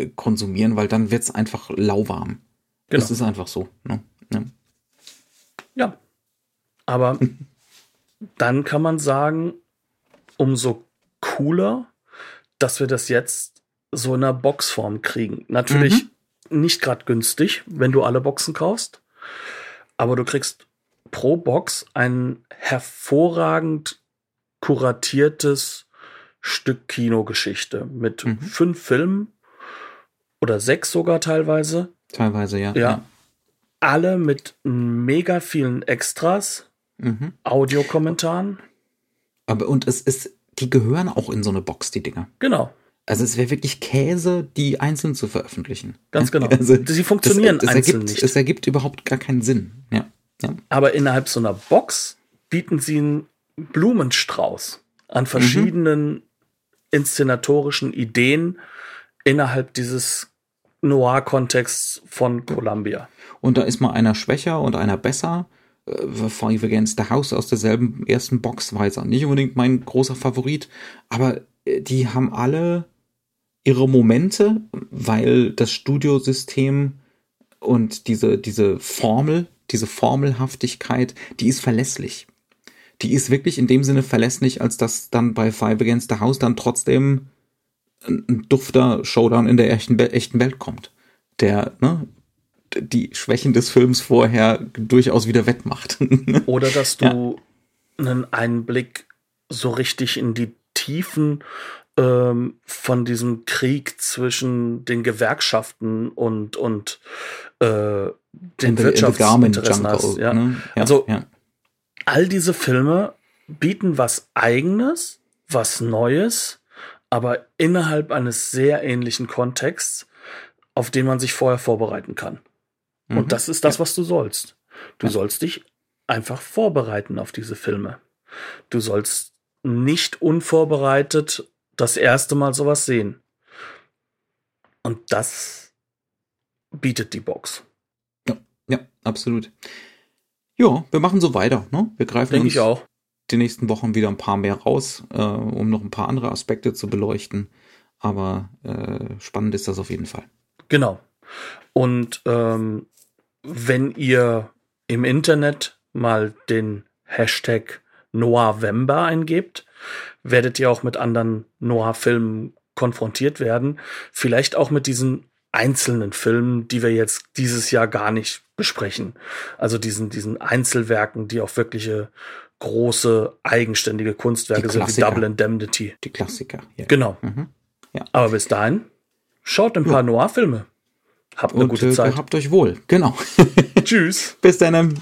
konsumieren, weil dann wird es einfach lauwarm. Genau. Das ist einfach so. Ne? Ja. ja. Aber [LAUGHS] dann kann man sagen, umso cooler, dass wir das jetzt so in einer Boxform kriegen. Natürlich mhm. nicht gerade günstig, wenn du alle Boxen kaufst, aber du kriegst pro Box ein hervorragend kuratiertes Stück Kinogeschichte mit mhm. fünf Filmen oder sechs sogar teilweise. Teilweise, ja. Ja. ja. Alle mit mega vielen Extras mhm. Audiokommentaren. Aber und es ist, die gehören auch in so eine Box, die Dinger. Genau. Also es wäre wirklich Käse, die einzeln zu veröffentlichen. Ganz genau. Also Sie funktionieren das, das einzeln ergibt, nicht. Es ergibt überhaupt gar keinen Sinn. Ja. ja. Aber innerhalb so einer Box bieten Sie einen Blumenstrauß an verschiedenen mhm. inszenatorischen Ideen innerhalb dieses Noir-Kontexts von Columbia. Und da ist mal einer schwächer und einer besser. Five Against the House aus derselben ersten Box war jetzt nicht unbedingt mein großer Favorit, aber äh, die haben alle ihre Momente, weil das Studiosystem und diese, diese Formel, diese Formelhaftigkeit, die ist verlässlich. Die ist wirklich in dem Sinne verlässlich, als dass dann bei Five Against the House dann trotzdem ein dufter Showdown in der echten, echten Welt kommt. Der, ne, die Schwächen des Films vorher durchaus wieder wettmacht. [LAUGHS] Oder dass du ja. einen Einblick so richtig in die Tiefen ähm, von diesem Krieg zwischen den Gewerkschaften und, und äh, den Wirtschaftsinteressen hast. Ja. Ne? Ja, also all diese Filme bieten was Eigenes, was Neues, aber innerhalb eines sehr ähnlichen Kontexts, auf den man sich vorher vorbereiten kann. Mhm. Und das ist das, was du sollst. Du ja. sollst dich einfach vorbereiten auf diese Filme. Du sollst nicht unvorbereitet das erste Mal sowas sehen. Und das bietet die Box. Ja, ja, absolut. Ja, wir machen so weiter. Ne? Wir greifen Denk uns ich auch. Die nächsten Wochen wieder ein paar mehr raus, äh, um noch ein paar andere Aspekte zu beleuchten. Aber äh, spannend ist das auf jeden Fall. Genau. Und ähm, wenn ihr im Internet mal den Hashtag Noavember eingebt, werdet ihr auch mit anderen Noir-Filmen konfrontiert werden. Vielleicht auch mit diesen einzelnen Filmen, die wir jetzt dieses Jahr gar nicht besprechen. Also diesen, diesen Einzelwerken, die auch wirkliche große, eigenständige Kunstwerke sind, wie Double Indemnity. Die Klassiker. Ja. Genau. Mhm. Ja. Aber bis dahin, schaut ein paar ja. Noir-Filme. Habt eine Und, gute äh, Zeit. Habt euch wohl. Genau. [LAUGHS] Tschüss. Bis dann.